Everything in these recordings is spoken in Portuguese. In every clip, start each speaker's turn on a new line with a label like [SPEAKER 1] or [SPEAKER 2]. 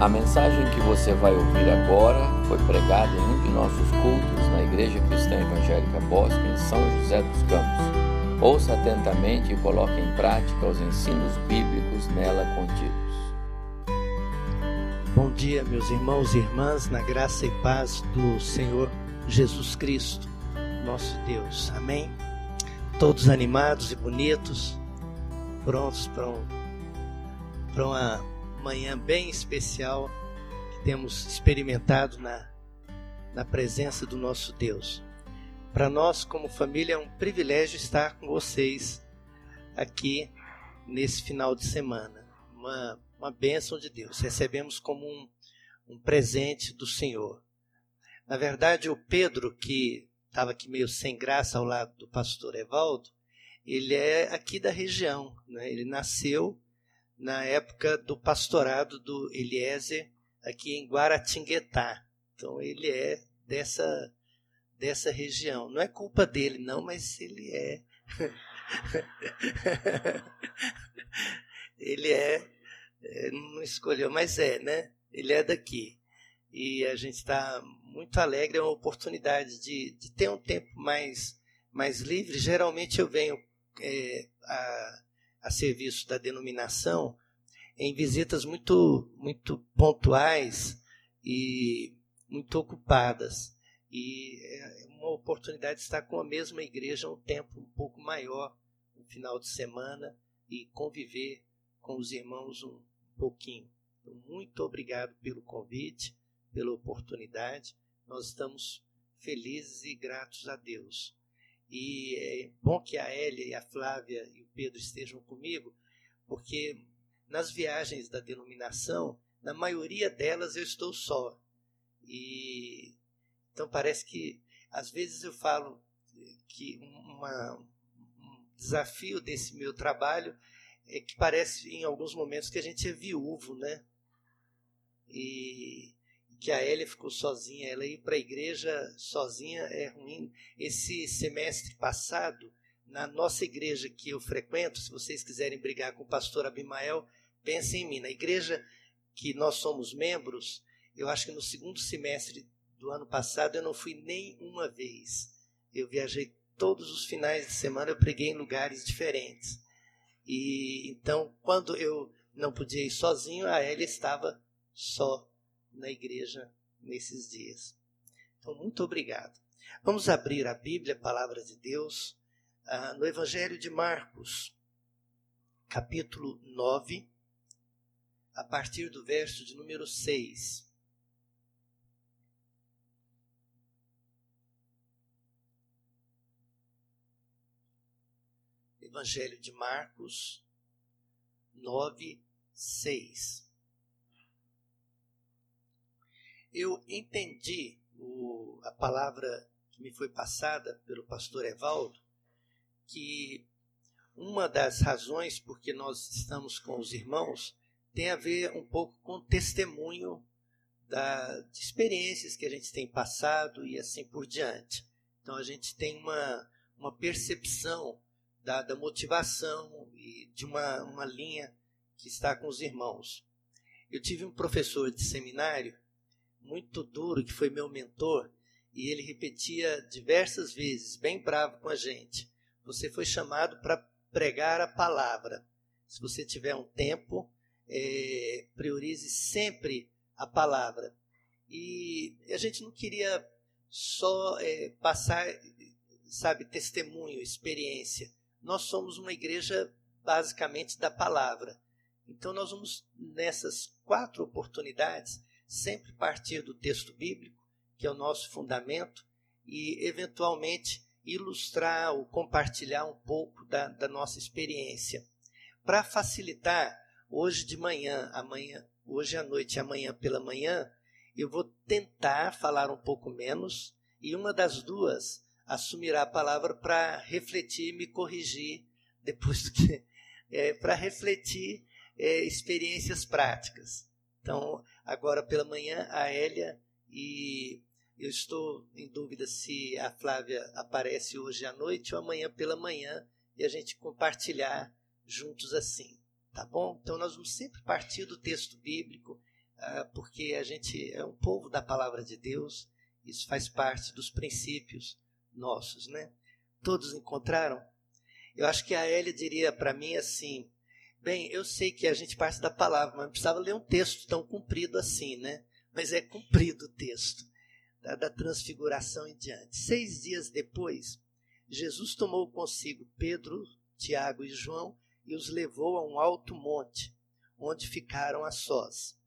[SPEAKER 1] A mensagem que você vai ouvir agora foi pregada em um de nossos cultos na Igreja Cristã Evangélica Bosque, em São José dos Campos. Ouça atentamente e coloque em prática os ensinos bíblicos nela contidos.
[SPEAKER 2] Bom dia, meus irmãos e irmãs, na graça e paz do Senhor Jesus Cristo, nosso Deus. Amém? Todos animados e bonitos, prontos para um, uma manhã bem especial que temos experimentado na, na presença do nosso Deus. Para nós, como família, é um privilégio estar com vocês aqui nesse final de semana. Uma, uma bênção de Deus. Recebemos como um, um presente do Senhor. Na verdade, o Pedro, que estava aqui meio sem graça ao lado do pastor Evaldo, ele é aqui da região. Né? Ele nasceu na época do pastorado do Eliezer aqui em Guaratinguetá. Então ele é dessa dessa região. Não é culpa dele não, mas ele é ele é, é, não escolheu, mas é, né? Ele é daqui. E a gente está muito alegre, é uma oportunidade de, de ter um tempo mais, mais livre. Geralmente eu venho é, a, a serviço da denominação em visitas muito, muito pontuais e muito ocupadas. E é uma oportunidade de estar com a mesma igreja um tempo um pouco maior, no final de semana, e conviver com os irmãos um pouquinho. Então, muito obrigado pelo convite, pela oportunidade. Nós estamos felizes e gratos a Deus. E é bom que a Hélia e a Flávia e o Pedro estejam comigo, porque nas viagens da denominação, na maioria delas eu estou só. E então parece que às vezes eu falo que uma, um desafio desse meu trabalho é que parece em alguns momentos que a gente é viúvo, né? E que a Elia ficou sozinha, ela ir para a igreja sozinha é ruim. Esse semestre passado, na nossa igreja que eu frequento, se vocês quiserem brigar com o pastor Abimael, pensem em mim. Na igreja que nós somos membros, eu acho que no segundo semestre do ano passado eu não fui nem uma vez. Eu viajei todos os finais de semana, eu preguei em lugares diferentes. E então, quando eu não podia ir sozinho, a Elia estava só na igreja nesses dias. Então, muito obrigado. Vamos abrir a Bíblia, a palavra de Deus, ah, no Evangelho de Marcos, capítulo 9, a partir do verso de número 6. Evangelho de Marcos 9, 6. Eu entendi o, a palavra que me foi passada pelo pastor Evaldo, que uma das razões por que nós estamos com os irmãos tem a ver um pouco com o testemunho da, de experiências que a gente tem passado e assim por diante. Então a gente tem uma, uma percepção da, da motivação e de uma, uma linha que está com os irmãos. Eu tive um professor de seminário muito duro, que foi meu mentor, e ele repetia diversas vezes, bem bravo com a gente: Você foi chamado para pregar a palavra. Se você tiver um tempo, é, priorize sempre a palavra. E a gente não queria só é, passar, sabe, testemunho, experiência. Nós somos uma igreja basicamente da palavra. Então nós vamos nessas quatro oportunidades sempre partir do texto bíblico, que é o nosso fundamento, e eventualmente ilustrar ou compartilhar um pouco da, da nossa experiência. Para facilitar, hoje de manhã, amanhã, hoje à noite e amanhã pela manhã, eu vou tentar falar um pouco menos e uma das duas assumirá a palavra para refletir e me corrigir depois que é, para refletir é, experiências práticas. Então, agora pela manhã, a Hélia e eu estou em dúvida se a Flávia aparece hoje à noite ou amanhã pela manhã e a gente compartilhar juntos assim, tá bom? Então nós vamos sempre partir do texto bíblico, ah, porque a gente é um povo da palavra de Deus, isso faz parte dos princípios nossos, né? Todos encontraram? Eu acho que a Elia diria para mim assim: bem, eu sei que a gente parte da palavra, mas não precisava ler um texto tão comprido assim, né? Mas é comprido o texto, da, da transfiguração em diante. Seis dias depois, Jesus tomou consigo Pedro, Tiago e João e os levou a um alto monte, onde ficaram a sós.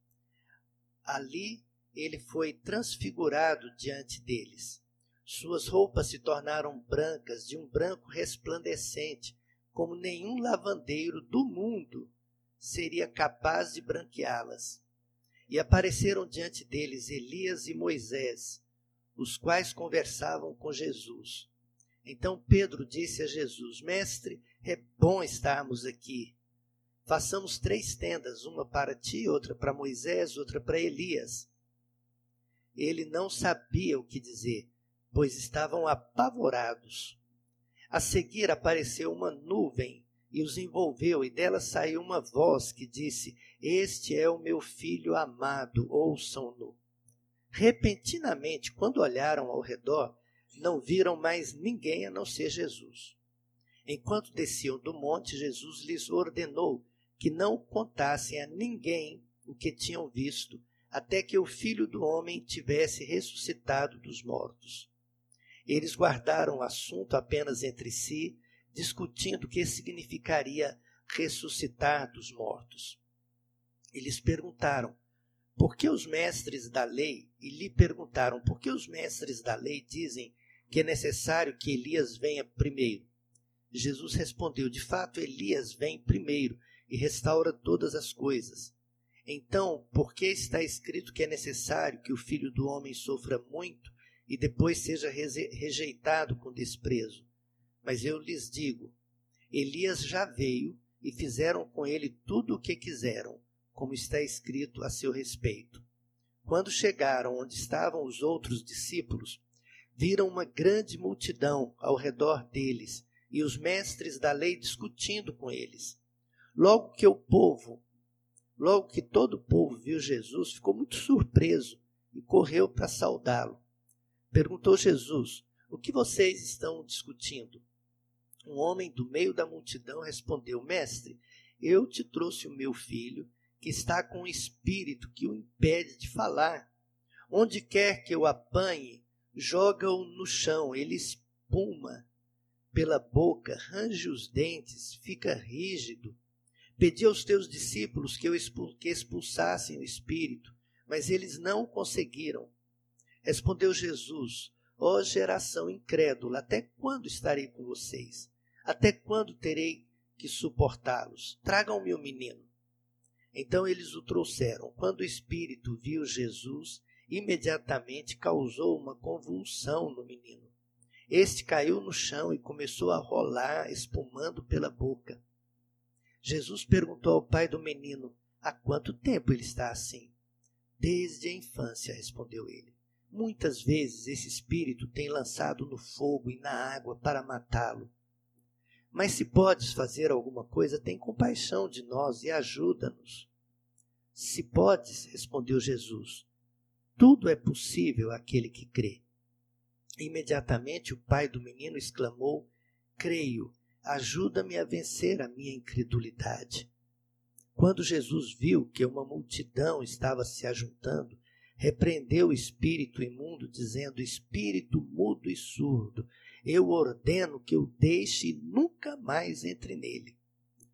[SPEAKER 2] Ali ele foi transfigurado diante deles. Suas roupas se tornaram brancas, de um branco resplandecente, como nenhum lavandeiro do mundo seria capaz de branqueá-las. E apareceram diante deles Elias e Moisés, os quais conversavam com Jesus. Então Pedro disse a Jesus: Mestre, é bom estarmos aqui. Façamos três tendas, uma para ti, outra para Moisés, outra para Elias. Ele não sabia o que dizer, pois estavam apavorados. A seguir apareceu uma nuvem e os envolveu, e dela saiu uma voz que disse: Este é o meu filho amado, ouçam-no. Repentinamente, quando olharam ao redor, não viram mais ninguém a não ser Jesus. Enquanto desciam do monte, Jesus lhes ordenou que não contassem a ninguém o que tinham visto, até que o filho do homem tivesse ressuscitado dos mortos. Eles guardaram o assunto apenas entre si, discutindo o que significaria ressuscitar dos mortos. Eles perguntaram: por que os mestres da lei, e lhe perguntaram: por que os mestres da lei dizem que é necessário que Elias venha primeiro? Jesus respondeu: De fato, Elias vem primeiro e restaura todas as coisas. Então, por que está escrito que é necessário que o filho do homem sofra muito e depois seja rejeitado com desprezo? Mas eu lhes digo: Elias já veio e fizeram com ele tudo o que quiseram, como está escrito a seu respeito. Quando chegaram onde estavam os outros discípulos, viram uma grande multidão ao redor deles e os mestres da lei discutindo com eles. Logo que o povo, logo que todo o povo viu Jesus, ficou muito surpreso e correu para saudá-lo. Perguntou Jesus: O que vocês estão discutindo? Um homem do meio da multidão respondeu: Mestre, eu te trouxe o meu filho, que está com um espírito que o impede de falar. Onde quer que eu apanhe, joga-o no chão, ele espuma pela boca, range os dentes, fica rígido. Pedi aos teus discípulos que, eu que expulsassem o espírito, mas eles não conseguiram. Respondeu Jesus: Ó oh, geração incrédula, até quando estarei com vocês? Até quando terei que suportá-los? Tragam-me o menino. Então eles o trouxeram. Quando o espírito viu Jesus, imediatamente causou uma convulsão no menino. Este caiu no chão e começou a rolar, espumando pela boca. Jesus perguntou ao pai do menino: Há quanto tempo ele está assim? Desde a infância, respondeu ele. Muitas vezes esse espírito tem lançado no fogo e na água para matá-lo. Mas se podes fazer alguma coisa, tem compaixão de nós e ajuda-nos. Se podes, respondeu Jesus, tudo é possível àquele que crê. Imediatamente o pai do menino exclamou: Creio, ajuda-me a vencer a minha incredulidade. Quando Jesus viu que uma multidão estava se ajuntando, repreendeu o espírito imundo, dizendo: Espírito mudo e surdo, eu ordeno que o deixe e nunca mais entre nele.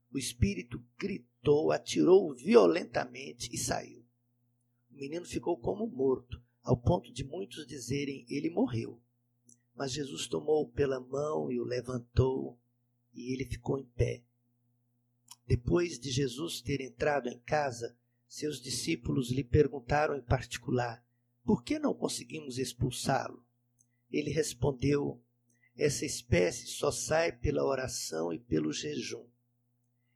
[SPEAKER 2] O espírito gritou, atirou violentamente e saiu. O menino ficou como morto, ao ponto de muitos dizerem: Ele morreu. Mas Jesus tomou pela mão e o levantou, e ele ficou em pé. Depois de Jesus ter entrado em casa, seus discípulos lhe perguntaram em particular: Por que não conseguimos expulsá-lo? Ele respondeu: Essa espécie só sai pela oração e pelo jejum.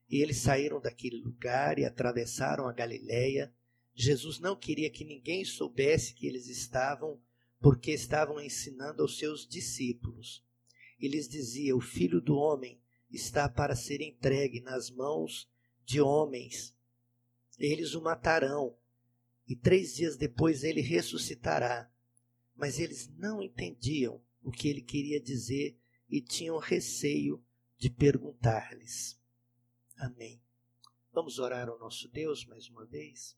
[SPEAKER 2] E eles saíram daquele lugar e atravessaram a Galiléia. Jesus não queria que ninguém soubesse que eles estavam porque estavam ensinando aos seus discípulos. E lhes dizia: O filho do homem está para ser entregue nas mãos de homens. Eles o matarão e três dias depois ele ressuscitará. Mas eles não entendiam o que ele queria dizer e tinham receio de perguntar-lhes. Amém. Vamos orar ao nosso Deus mais uma vez?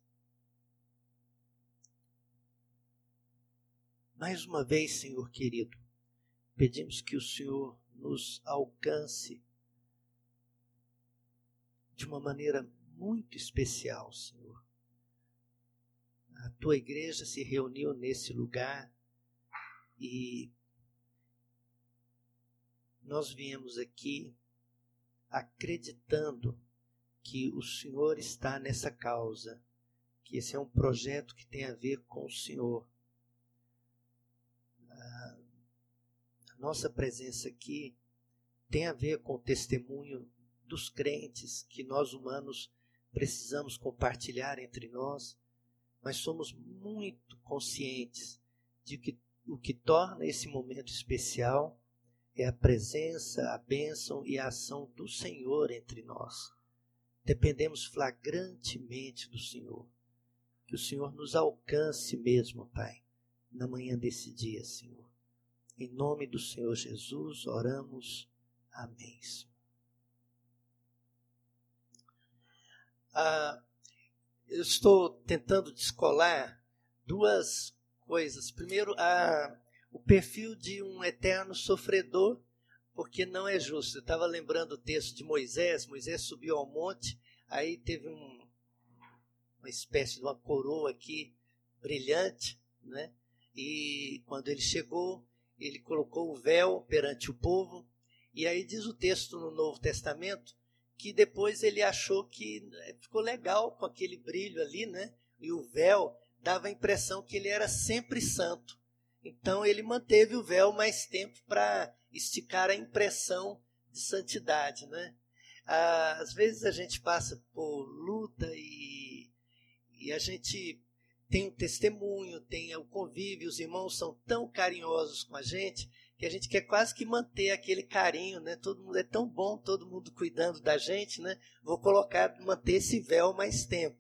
[SPEAKER 2] Mais uma vez, Senhor querido, pedimos que o Senhor nos alcance de uma maneira muito especial, Senhor. A tua igreja se reuniu nesse lugar e nós viemos aqui acreditando que o Senhor está nessa causa, que esse é um projeto que tem a ver com o Senhor. A nossa presença aqui tem a ver com o testemunho dos crentes que nós humanos precisamos compartilhar entre nós, mas somos muito conscientes de que o que torna esse momento especial é a presença, a bênção e a ação do Senhor entre nós. Dependemos flagrantemente do Senhor. Que o Senhor nos alcance mesmo, Pai, na manhã desse dia, Senhor. Em nome do Senhor Jesus, oramos. Amém. Ah, eu estou tentando descolar duas coisas. Primeiro, o perfil de um eterno sofredor, porque não é justo. Eu estava lembrando o texto de Moisés. Moisés subiu ao monte, aí teve um, uma espécie de uma coroa aqui brilhante, né? E quando ele chegou, ele colocou o véu perante o povo. E aí diz o texto no Novo Testamento que depois ele achou que ficou legal com aquele brilho ali, né? E o véu dava a impressão que ele era sempre santo. Então ele manteve o véu mais tempo para esticar a impressão de santidade, né? Às vezes a gente passa por luta e, e a gente tem o testemunho, tem o convívio, os irmãos são tão carinhosos com a gente que a gente quer quase que manter aquele carinho, né? Todo mundo é tão bom, todo mundo cuidando da gente, né? Vou colocar, manter esse véu mais tempo.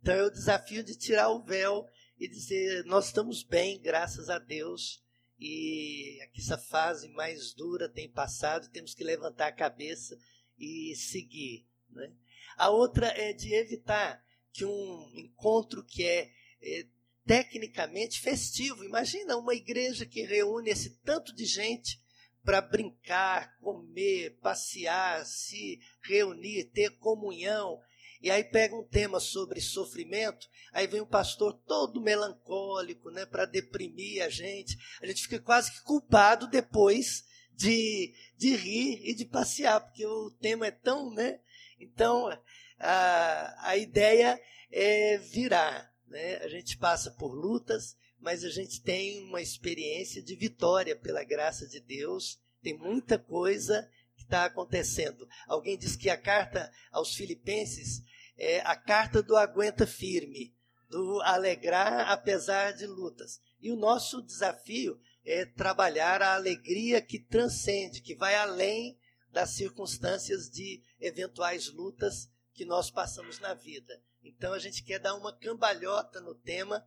[SPEAKER 2] Então é o desafio de tirar o véu e dizer: nós estamos bem, graças a Deus, e aqui essa fase mais dura tem passado, temos que levantar a cabeça e seguir. Né? A outra é de evitar que um encontro que é, é tecnicamente festivo. Imagina uma igreja que reúne esse tanto de gente para brincar, comer, passear, se reunir, ter comunhão e aí pega um tema sobre sofrimento, aí vem um pastor todo melancólico, né, para deprimir a gente. A gente fica quase que culpado depois de, de rir e de passear, porque o tema é tão, né? Então, a, a ideia é virar, né? A gente passa por lutas, mas a gente tem uma experiência de vitória pela graça de Deus. Tem muita coisa que está acontecendo. Alguém diz que a carta aos Filipenses é a carta do aguenta firme, do alegrar apesar de lutas. E o nosso desafio é trabalhar a alegria que transcende, que vai além das circunstâncias de eventuais lutas que nós passamos na vida. Então a gente quer dar uma cambalhota no tema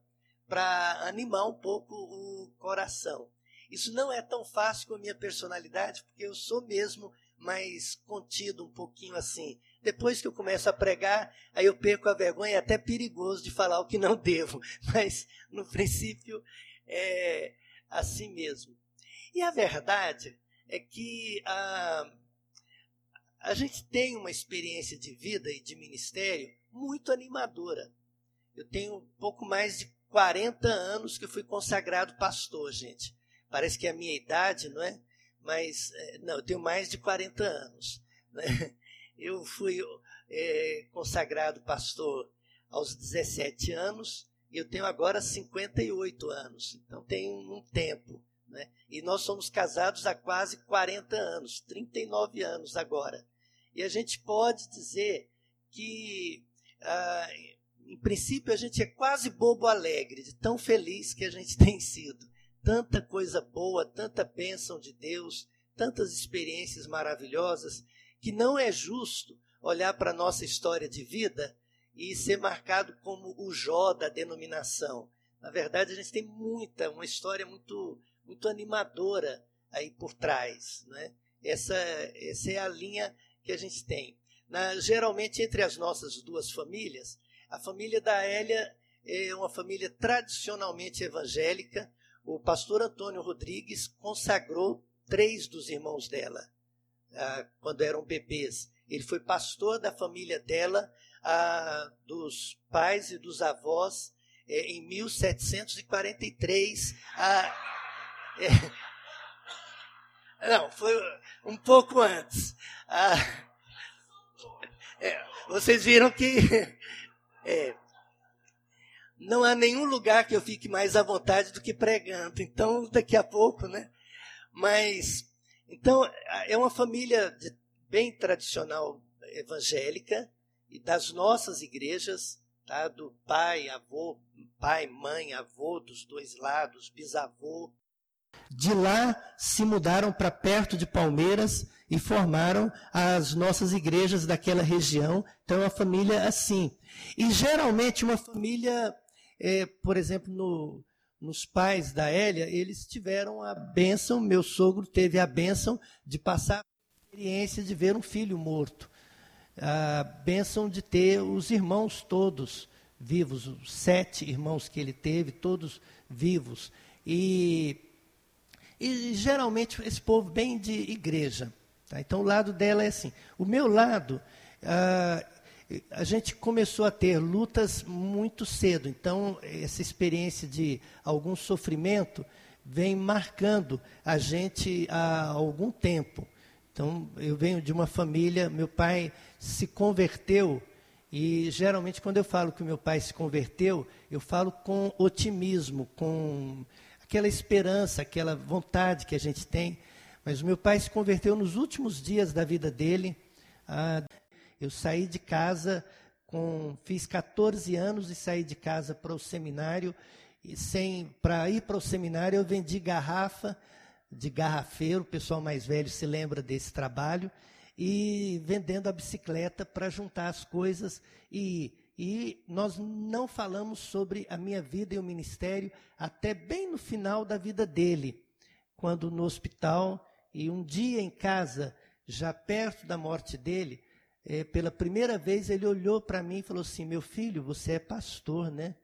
[SPEAKER 2] para animar um pouco o coração. Isso não é tão fácil com a minha personalidade, porque eu sou mesmo mais contido, um pouquinho assim. Depois que eu começo a pregar, aí eu perco a vergonha, é até perigoso de falar o que não devo, mas no princípio é assim mesmo. E a verdade é que a, a gente tem uma experiência de vida e de ministério muito animadora. Eu tenho pouco mais de 40 anos que fui consagrado pastor, gente. Parece que é a minha idade, não é? Mas, é, não, eu tenho mais de 40 anos. Né? Eu fui é, consagrado pastor aos 17 anos e eu tenho agora 58 anos. Então tem um tempo. Né? E nós somos casados há quase 40 anos, 39 anos agora. E a gente pode dizer que, ah, em princípio, a gente é quase bobo alegre, de tão feliz que a gente tem sido. Tanta coisa boa, tanta bênção de Deus, tantas experiências maravilhosas que não é justo olhar para a nossa história de vida e ser marcado como o Jó da denominação. Na verdade, a gente tem muita, uma história muito, muito animadora aí por trás. Né? Essa, essa é a linha que a gente tem. Na, geralmente, entre as nossas duas famílias, a família da Hélia é uma família tradicionalmente evangélica. O pastor Antônio Rodrigues consagrou três dos irmãos dela ah, quando eram bebês. Ele foi pastor da família dela, ah, dos pais e dos avós, eh, em 1743. Ah, é, não, foi um pouco antes. Ah, é, vocês viram que é, não há nenhum lugar que eu fique mais à vontade do que pregando. Então, daqui a pouco, né? Mas, então, é uma família de, bem tradicional evangélica e das nossas igrejas, tá? Do pai, avô, pai, mãe, avô dos dois lados, bisavô. De lá se mudaram para perto de Palmeiras e formaram as nossas igrejas daquela região. Então, é uma família assim. E geralmente uma família é, por exemplo, no, nos pais da Hélia, eles tiveram a bênção, meu sogro teve a bênção de passar a experiência de ver um filho morto. A bênção de ter os irmãos todos vivos, os sete irmãos que ele teve, todos vivos. E, e geralmente esse povo bem de igreja. Tá? Então o lado dela é assim. O meu lado, ah, a gente começou a ter lutas muito cedo. Então, essa experiência de algum sofrimento vem marcando a gente há algum tempo. Então, eu venho de uma família, meu pai se converteu, e geralmente quando eu falo que meu pai se converteu, eu falo com otimismo, com aquela esperança, aquela vontade que a gente tem. Mas o meu pai se converteu nos últimos dias da vida dele. Ah, eu saí de casa com fiz 14 anos e saí de casa para o seminário. E sem para ir para o seminário eu vendi garrafa de garrafeiro, o pessoal mais velho se lembra desse trabalho. E vendendo a bicicleta para juntar as coisas. E e nós não falamos sobre a minha vida e o ministério até bem no final da vida dele, quando no hospital e um dia em casa, já perto da morte dele, é, pela primeira vez ele olhou para mim e falou assim: Meu filho, você é pastor, né?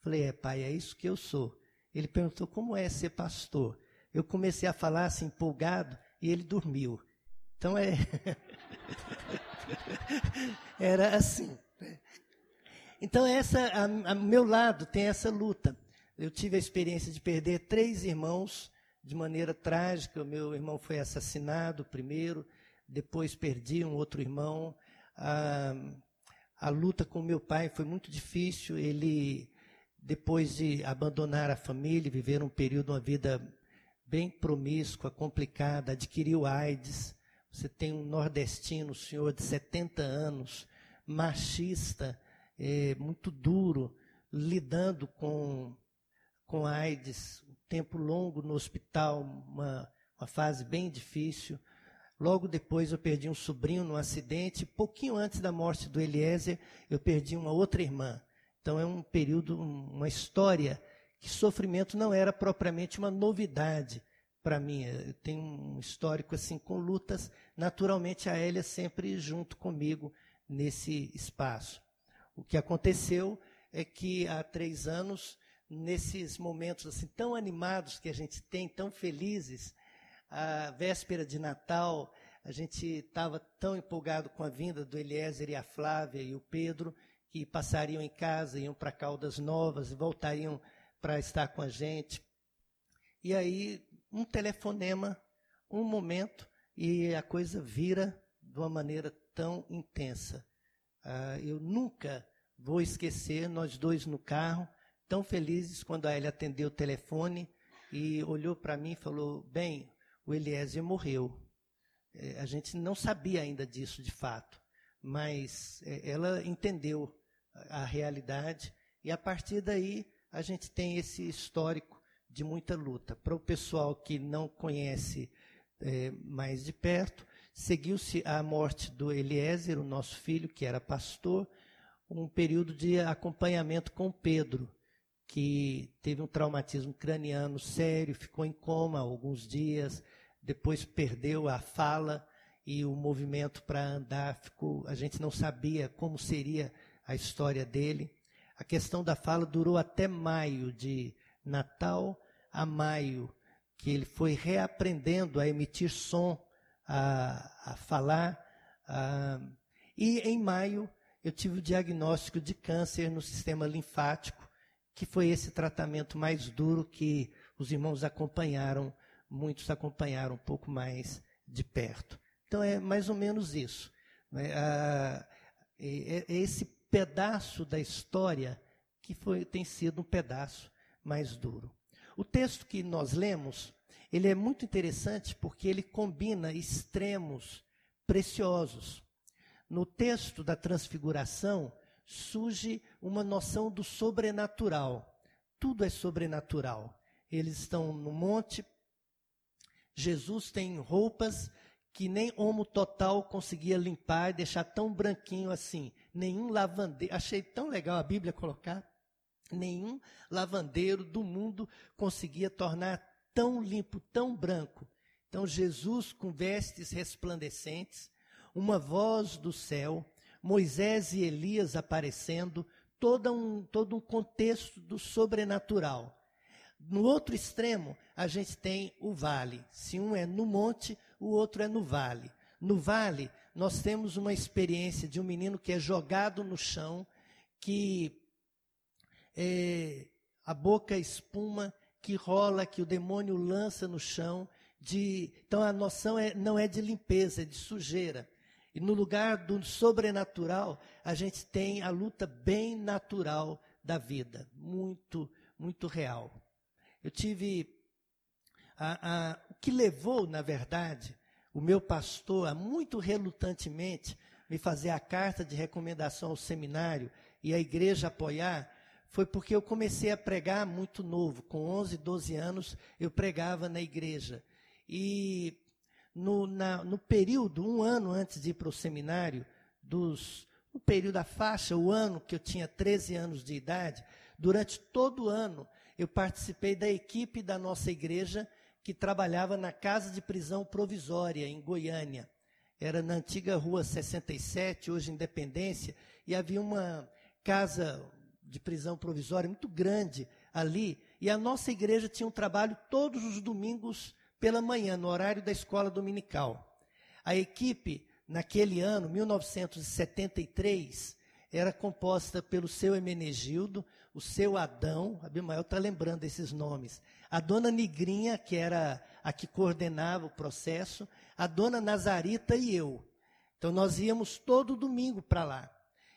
[SPEAKER 2] Falei: É, pai, é isso que eu sou. Ele perguntou: Como é ser pastor? Eu comecei a falar assim, empolgado, e ele dormiu. Então é. Era assim. Né? Então, essa, a, a meu lado tem essa luta. Eu tive a experiência de perder três irmãos de maneira trágica. O meu irmão foi assassinado primeiro, depois perdi um outro irmão. A, a luta com meu pai foi muito difícil. Ele, depois de abandonar a família, viver um período, uma vida bem promíscua, complicada, adquiriu AIDS. Você tem um nordestino, um senhor de 70 anos, machista, é, muito duro, lidando com, com AIDS, tempo longo no hospital, uma, uma fase bem difícil. Logo depois eu perdi um sobrinho num acidente. Pouquinho antes da morte do Eliezer, eu perdi uma outra irmã. Então é um período, uma história que sofrimento não era propriamente uma novidade para mim. Eu tenho um histórico assim com lutas. Naturalmente a Elia sempre junto comigo nesse espaço. O que aconteceu é que há três anos, nesses momentos assim tão animados que a gente tem, tão felizes, a véspera de Natal, a gente estava tão empolgado com a vinda do Eliezer e a Flávia e o Pedro, que passariam em casa, iam para Caldas Novas, voltariam para estar com a gente. E aí, um telefonema, um momento, e a coisa vira de uma maneira tão intensa. Ah, eu nunca vou esquecer, nós dois no carro, tão felizes quando a Elia atendeu o telefone e olhou para mim e falou: Bem, o Eliezer morreu. É, a gente não sabia ainda disso de fato, mas é, ela entendeu a, a realidade e a partir daí a gente tem esse histórico de muita luta. Para o pessoal que não conhece é, mais de perto, seguiu-se a morte do Eliezer, o nosso filho, que era pastor. um período de acompanhamento com Pedro, que teve um traumatismo craniano sério, ficou em coma alguns dias, depois perdeu a fala e o movimento para andar ficou, a gente não sabia como seria a história dele. A questão da fala durou até maio, de Natal a maio, que ele foi reaprendendo a emitir som, a, a falar. A, e em maio eu tive o diagnóstico de câncer no sistema linfático, que foi esse tratamento mais duro que os irmãos acompanharam, muitos acompanharam um pouco mais de perto. Então é mais ou menos isso. Né? é, é esse pedaço da história que foi, tem sido um pedaço mais duro. O texto que nós lemos, ele é muito interessante porque ele combina extremos preciosos. No texto da transfiguração surge uma noção do sobrenatural. Tudo é sobrenatural. Eles estão no monte. Jesus tem roupas que nem homo total conseguia limpar e deixar tão branquinho assim. Nenhum lavandeiro. Achei tão legal a Bíblia colocar. Nenhum lavandeiro do mundo conseguia tornar tão limpo, tão branco. Então, Jesus com vestes resplandecentes, uma voz do céu, Moisés e Elias aparecendo, todo um, todo um contexto do sobrenatural. No outro extremo, a gente tem o vale. Se um é no monte, o outro é no vale. No vale, nós temos uma experiência de um menino que é jogado no chão, que é, a boca espuma, que rola, que o demônio lança no chão. De, então a noção é, não é de limpeza, é de sujeira. E no lugar do sobrenatural, a gente tem a luta bem natural da vida, muito, muito real. Eu tive. A, a, o que levou, na verdade, o meu pastor a muito relutantemente me fazer a carta de recomendação ao seminário e a igreja apoiar, foi porque eu comecei a pregar muito novo. Com 11, 12 anos, eu pregava na igreja. E no, na, no período, um ano antes de ir para o seminário, dos, no período da faixa, o ano que eu tinha 13 anos de idade, durante todo o ano, eu participei da equipe da nossa igreja que trabalhava na casa de prisão provisória em Goiânia. Era na antiga rua 67, hoje Independência, e havia uma casa de prisão provisória muito grande ali, e a nossa igreja tinha um trabalho todos os domingos pela manhã, no horário da escola dominical. A equipe, naquele ano, 1973, era composta pelo seu Emenegildo, o seu Adão, Abimael está lembrando esses nomes, a dona Nigrinha, que era a que coordenava o processo, a dona Nazarita e eu. Então nós íamos todo domingo para lá.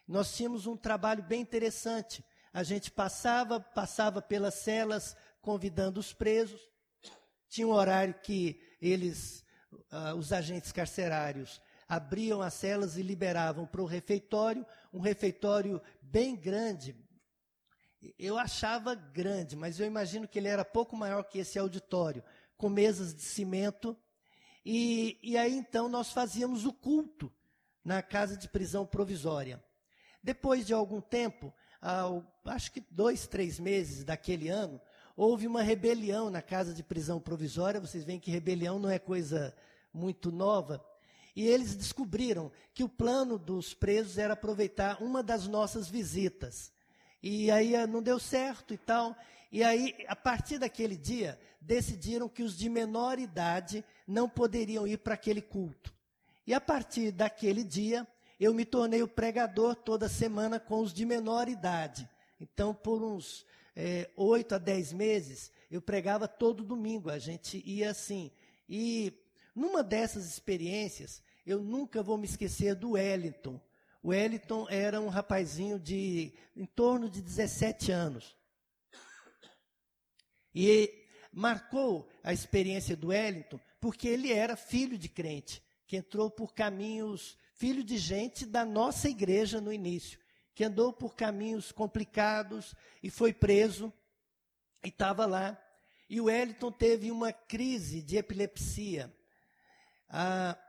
[SPEAKER 2] Nós tínhamos um trabalho bem interessante. A gente passava, passava pelas celas convidando os presos. Tinha um horário que eles, uh, os agentes carcerários, abriam as celas e liberavam para o refeitório, um refeitório bem grande. Eu achava grande, mas eu imagino que ele era pouco maior que esse auditório, com mesas de cimento. E, e aí então nós fazíamos o culto na casa de prisão provisória. Depois de algum tempo, ao, acho que dois, três meses daquele ano, houve uma rebelião na casa de prisão provisória. Vocês veem que rebelião não é coisa muito nova. E eles descobriram que o plano dos presos era aproveitar uma das nossas visitas. E aí ah, não deu certo e tal. E aí, a partir daquele dia, decidiram que os de menor idade não poderiam ir para aquele culto. E a partir daquele dia, eu me tornei o pregador toda semana com os de menor idade. Então, por uns é, oito é, a dez meses, eu pregava todo domingo. A gente ia assim. E numa dessas experiências, eu nunca vou me esquecer do Wellington. O Wellington era um rapazinho de em torno de 17 anos. E marcou a experiência do Wellington porque ele era filho de crente, que entrou por caminhos, filho de gente da nossa igreja no início, que andou por caminhos complicados e foi preso e estava lá. E o Wellington teve uma crise de epilepsia. Ah,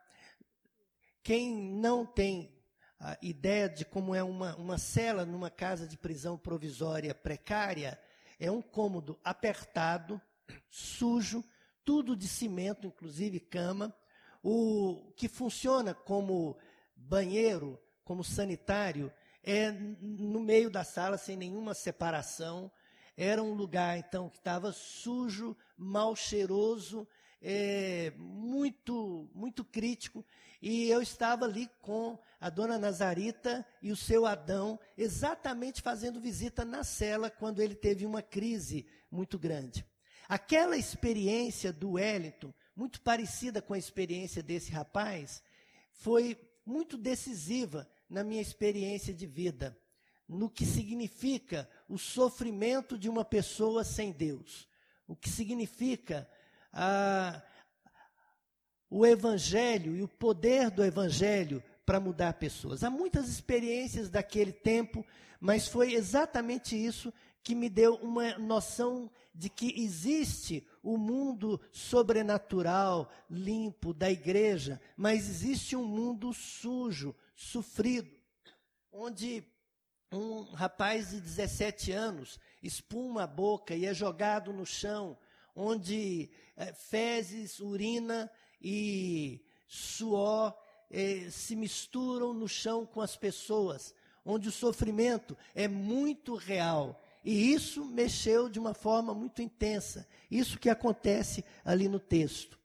[SPEAKER 2] quem não tem a ideia de como é uma, uma cela numa casa de prisão provisória precária, é um cômodo apertado, sujo, tudo de cimento, inclusive cama, o que funciona como banheiro, como sanitário, é no meio da sala, sem nenhuma separação. Era um lugar, então, que estava sujo, mal cheiroso, é, muito, muito crítico. E eu estava ali com a dona Nazarita e o seu Adão, exatamente fazendo visita na cela, quando ele teve uma crise muito grande. Aquela experiência do Wellington, muito parecida com a experiência desse rapaz, foi muito decisiva na minha experiência de vida, no que significa o sofrimento de uma pessoa sem Deus, o que significa o Evangelho e o poder do Evangelho para mudar pessoas. Há muitas experiências daquele tempo, mas foi exatamente isso que me deu uma noção de que existe o mundo sobrenatural, limpo da igreja, mas existe um mundo sujo, sofrido, onde um rapaz de 17 anos espuma a boca e é jogado no chão, onde é, fezes, urina e suor é, se misturam no chão com as pessoas, onde o sofrimento é muito real. E isso mexeu de uma forma muito intensa. Isso que acontece ali no texto.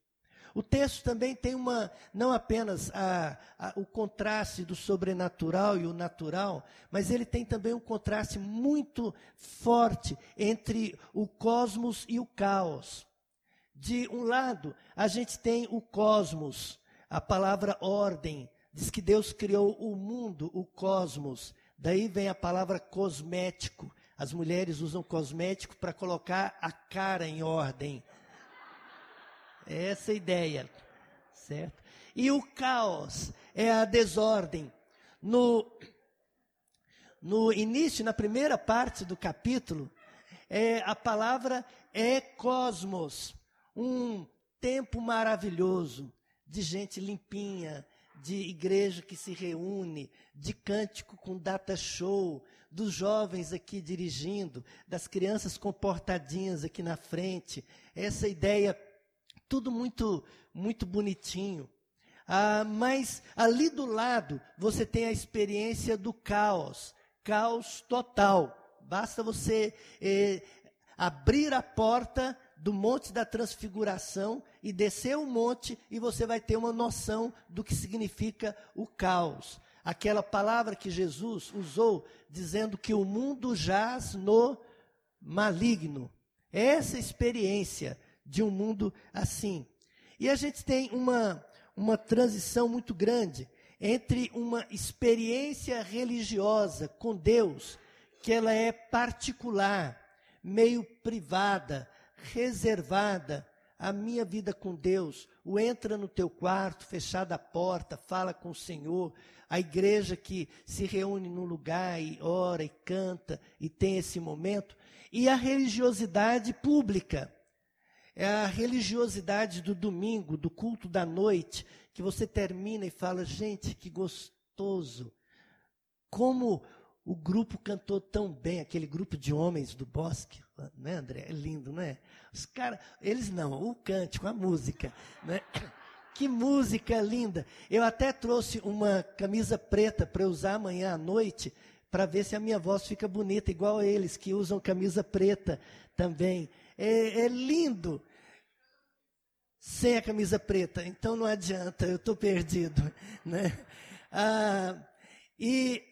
[SPEAKER 2] O texto também tem uma, não apenas a, a, o contraste do sobrenatural e o natural, mas ele tem também um contraste muito forte entre o cosmos e o caos. De um lado, a gente tem o cosmos, a palavra ordem, diz que Deus criou o mundo, o cosmos. Daí vem a palavra cosmético. As mulheres usam cosmético para colocar a cara em ordem. É essa a ideia, certo? E o caos é a desordem. No, no início, na primeira parte do capítulo, é, a palavra é cosmos, um tempo maravilhoso de gente limpinha, de igreja que se reúne, de cântico com data show, dos jovens aqui dirigindo, das crianças comportadinhas aqui na frente. Essa ideia tudo muito, muito bonitinho. Ah, mas ali do lado você tem a experiência do caos, caos total. Basta você eh, abrir a porta do Monte da Transfiguração e descer o monte e você vai ter uma noção do que significa o caos. Aquela palavra que Jesus usou dizendo que o mundo jaz no maligno. Essa experiência de um mundo assim. E a gente tem uma, uma transição muito grande entre uma experiência religiosa com Deus, que ela é particular, meio privada, reservada, a minha vida com Deus, o entra no teu quarto, fechada a porta, fala com o Senhor, a igreja que se reúne num lugar e ora e canta e tem esse momento, e a religiosidade pública, é a religiosidade do domingo, do culto da noite, que você termina e fala, gente, que gostoso. Como o grupo cantou tão bem, aquele grupo de homens do bosque, né, André? É lindo, não é? Os caras, eles não, o cântico, a música, né? Que música linda! Eu até trouxe uma camisa preta para usar amanhã à noite, para ver se a minha voz fica bonita, igual eles que usam camisa preta também é, é lindo sem a camisa preta, então não adianta, eu estou perdido. Né? Ah, e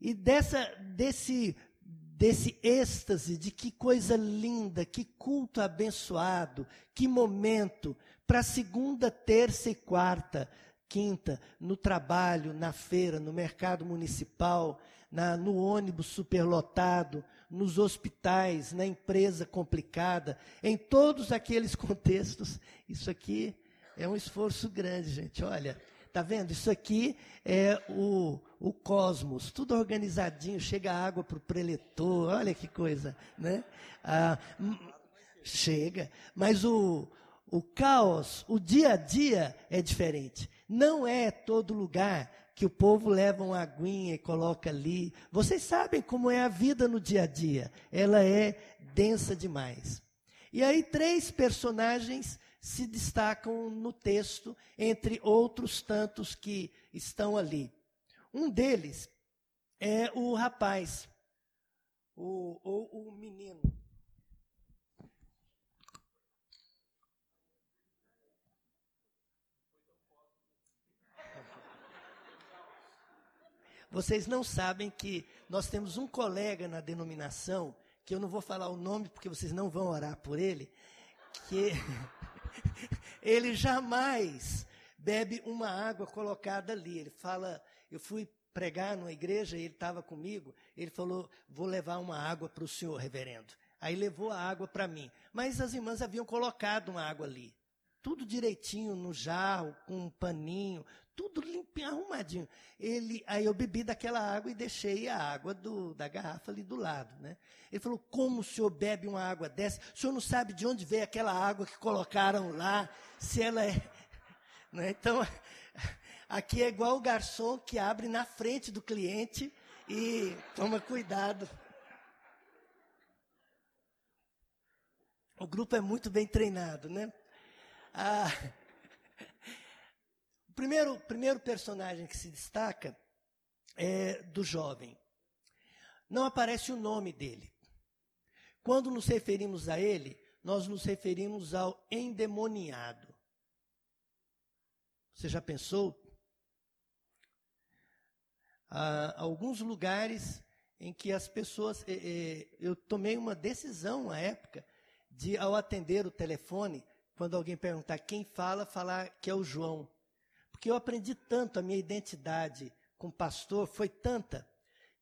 [SPEAKER 2] e dessa, desse, desse êxtase de que coisa linda, que culto abençoado, que momento, para segunda, terça e quarta, quinta, no trabalho, na feira, no mercado municipal, na, no ônibus superlotado, nos hospitais, na empresa complicada, em todos aqueles contextos. Isso aqui é um esforço grande, gente. Olha, tá vendo? Isso aqui é o, o cosmos, tudo organizadinho, chega água para o preletor, olha que coisa, né? Ah, chega, mas o, o caos, o dia a dia é diferente. Não é todo lugar que o povo leva uma aguinha e coloca ali. Vocês sabem como é a vida no dia a dia. Ela é densa demais. E aí três personagens se destacam no texto, entre outros tantos que estão ali. Um deles é o rapaz, o, ou o menino. Vocês não sabem que nós temos um colega na denominação, que eu não vou falar o nome porque vocês não vão orar por ele, que ele jamais bebe uma água colocada ali. Ele fala, eu fui pregar numa igreja e ele estava comigo, ele falou, vou levar uma água para o senhor, reverendo. Aí levou a água para mim. Mas as irmãs haviam colocado uma água ali. Tudo direitinho no jarro, com um paninho, tudo limpinho, arrumadinho. Ele, aí eu bebi daquela água e deixei a água do, da garrafa ali do lado, né? Ele falou: "Como o senhor bebe uma água dessa? O senhor não sabe de onde veio aquela água que colocaram lá? Se ela é, né? Então, aqui é igual o garçom que abre na frente do cliente e toma cuidado. O grupo é muito bem treinado, né? Ah, primeiro, primeiro personagem que se destaca é do jovem. Não aparece o nome dele. Quando nos referimos a ele, nós nos referimos ao endemoniado. Você já pensou? Há alguns lugares em que as pessoas. Eh, eh, eu tomei uma decisão à época de, ao atender o telefone, quando alguém perguntar quem fala, falar que é o João. Porque eu aprendi tanto, a minha identidade com pastor foi tanta,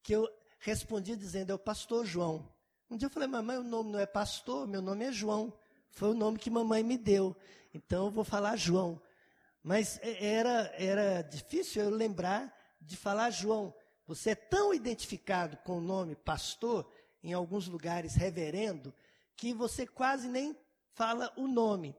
[SPEAKER 2] que eu respondi dizendo, é o pastor João. Um dia eu falei, mamãe, o nome não é pastor, meu nome é João. Foi o nome que mamãe me deu. Então eu vou falar João. Mas era, era difícil eu lembrar de falar João. Você é tão identificado com o nome pastor, em alguns lugares reverendo, que você quase nem fala o nome.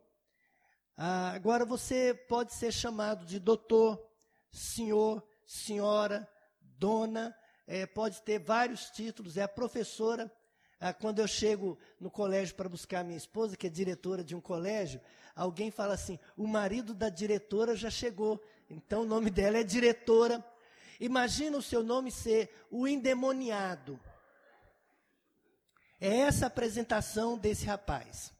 [SPEAKER 2] Ah, agora você pode ser chamado de doutor, senhor, senhora, dona, é, pode ter vários títulos, é a professora. Ah, quando eu chego no colégio para buscar minha esposa, que é diretora de um colégio, alguém fala assim: o marido da diretora já chegou, então o nome dela é diretora. Imagina o seu nome ser o endemoniado. É essa a apresentação desse rapaz.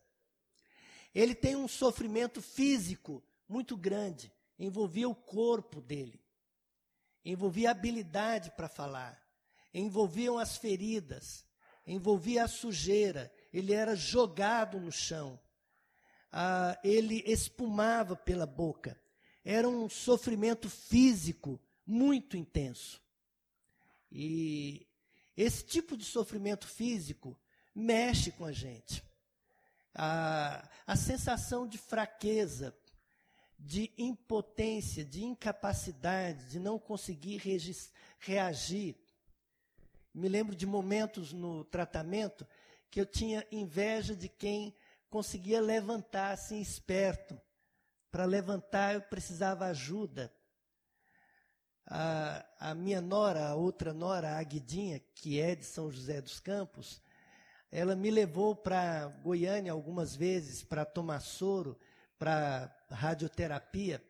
[SPEAKER 2] Ele tem um sofrimento físico muito grande, envolvia o corpo dele, envolvia a habilidade para falar, envolviam as feridas, envolvia a sujeira, ele era jogado no chão, ah, ele espumava pela boca. Era um sofrimento físico muito intenso. E esse tipo de sofrimento físico mexe com a gente a, a sensação de fraqueza, de impotência, de incapacidade, de não conseguir reagir. Me lembro de momentos no tratamento que eu tinha inveja de quem conseguia levantar assim esperto. Para levantar eu precisava ajuda. A, a, minha nora, a outra nora, a Aguidinha, que é de São José dos Campos, ela me levou para Goiânia algumas vezes para tomar soro, para radioterapia.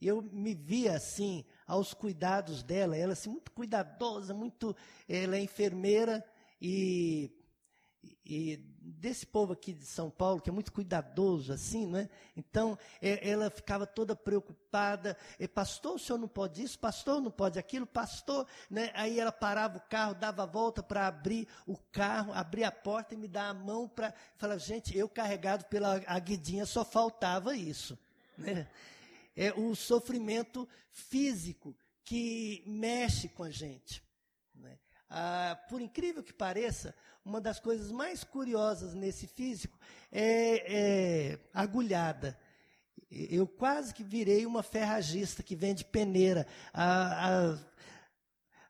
[SPEAKER 2] Eu me via assim, aos cuidados dela, ela assim, muito cuidadosa, muito. Ela é enfermeira e e desse povo aqui de São Paulo, que é muito cuidadoso, assim, né? Então, é, ela ficava toda preocupada. E, pastor, o senhor não pode isso? Pastor, não pode aquilo? Pastor, né? Aí ela parava o carro, dava a volta para abrir o carro, abrir a porta e me dar a mão para falar, gente, eu carregado pela aguidinha só faltava isso, né? É o sofrimento físico que mexe com a gente. Né? Ah, por incrível que pareça, uma das coisas mais curiosas nesse físico é, é agulhada. Eu quase que virei uma ferragista que vende peneira. A, a,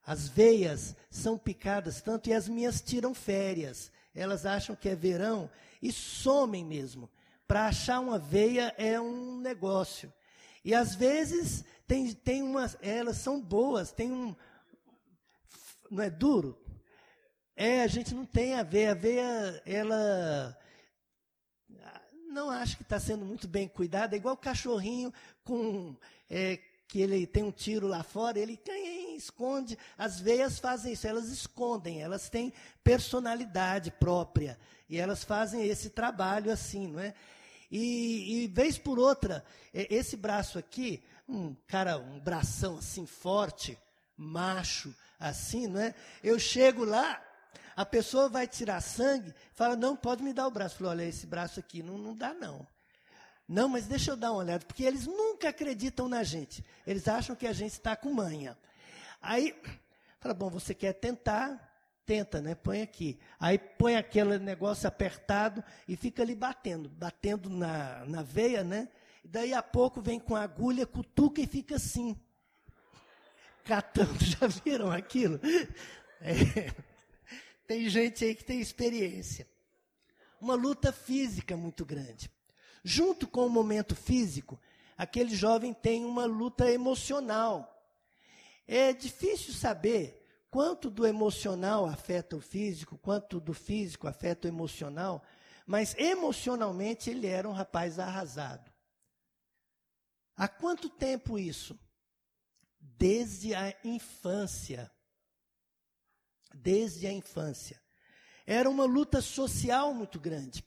[SPEAKER 2] as veias são picadas tanto e as minhas tiram férias. Elas acham que é verão e somem mesmo. Para achar uma veia é um negócio. E às vezes Tem, tem umas, elas são boas, tem um. Não é duro? É, a gente não tem a veia. A veia, ela. Não acho que está sendo muito bem cuidada, é igual o cachorrinho com. É, que ele tem um tiro lá fora, ele esconde. As veias fazem isso, elas escondem, elas têm personalidade própria. E elas fazem esse trabalho assim, não é? E, e vez por outra, esse braço aqui, um cara, um bração assim forte, macho, assim, não é? Eu chego lá, a pessoa vai tirar sangue, fala, não, pode me dar o braço. Falo, olha, esse braço aqui não, não dá, não. Não, mas deixa eu dar uma olhada, porque eles nunca acreditam na gente. Eles acham que a gente está com manha. Aí, fala, bom, você quer tentar? Tenta, né? Põe aqui. Aí põe aquele negócio apertado e fica ali batendo, batendo na, na veia, né? Daí a pouco vem com a agulha, cutuca e fica assim. Catando, já viram aquilo? É. Tem gente aí que tem experiência. Uma luta física muito grande. Junto com o momento físico, aquele jovem tem uma luta emocional. É difícil saber quanto do emocional afeta o físico, quanto do físico afeta o emocional, mas emocionalmente ele era um rapaz arrasado. Há quanto tempo isso? Desde a infância. Desde a infância. Era uma luta social muito grande.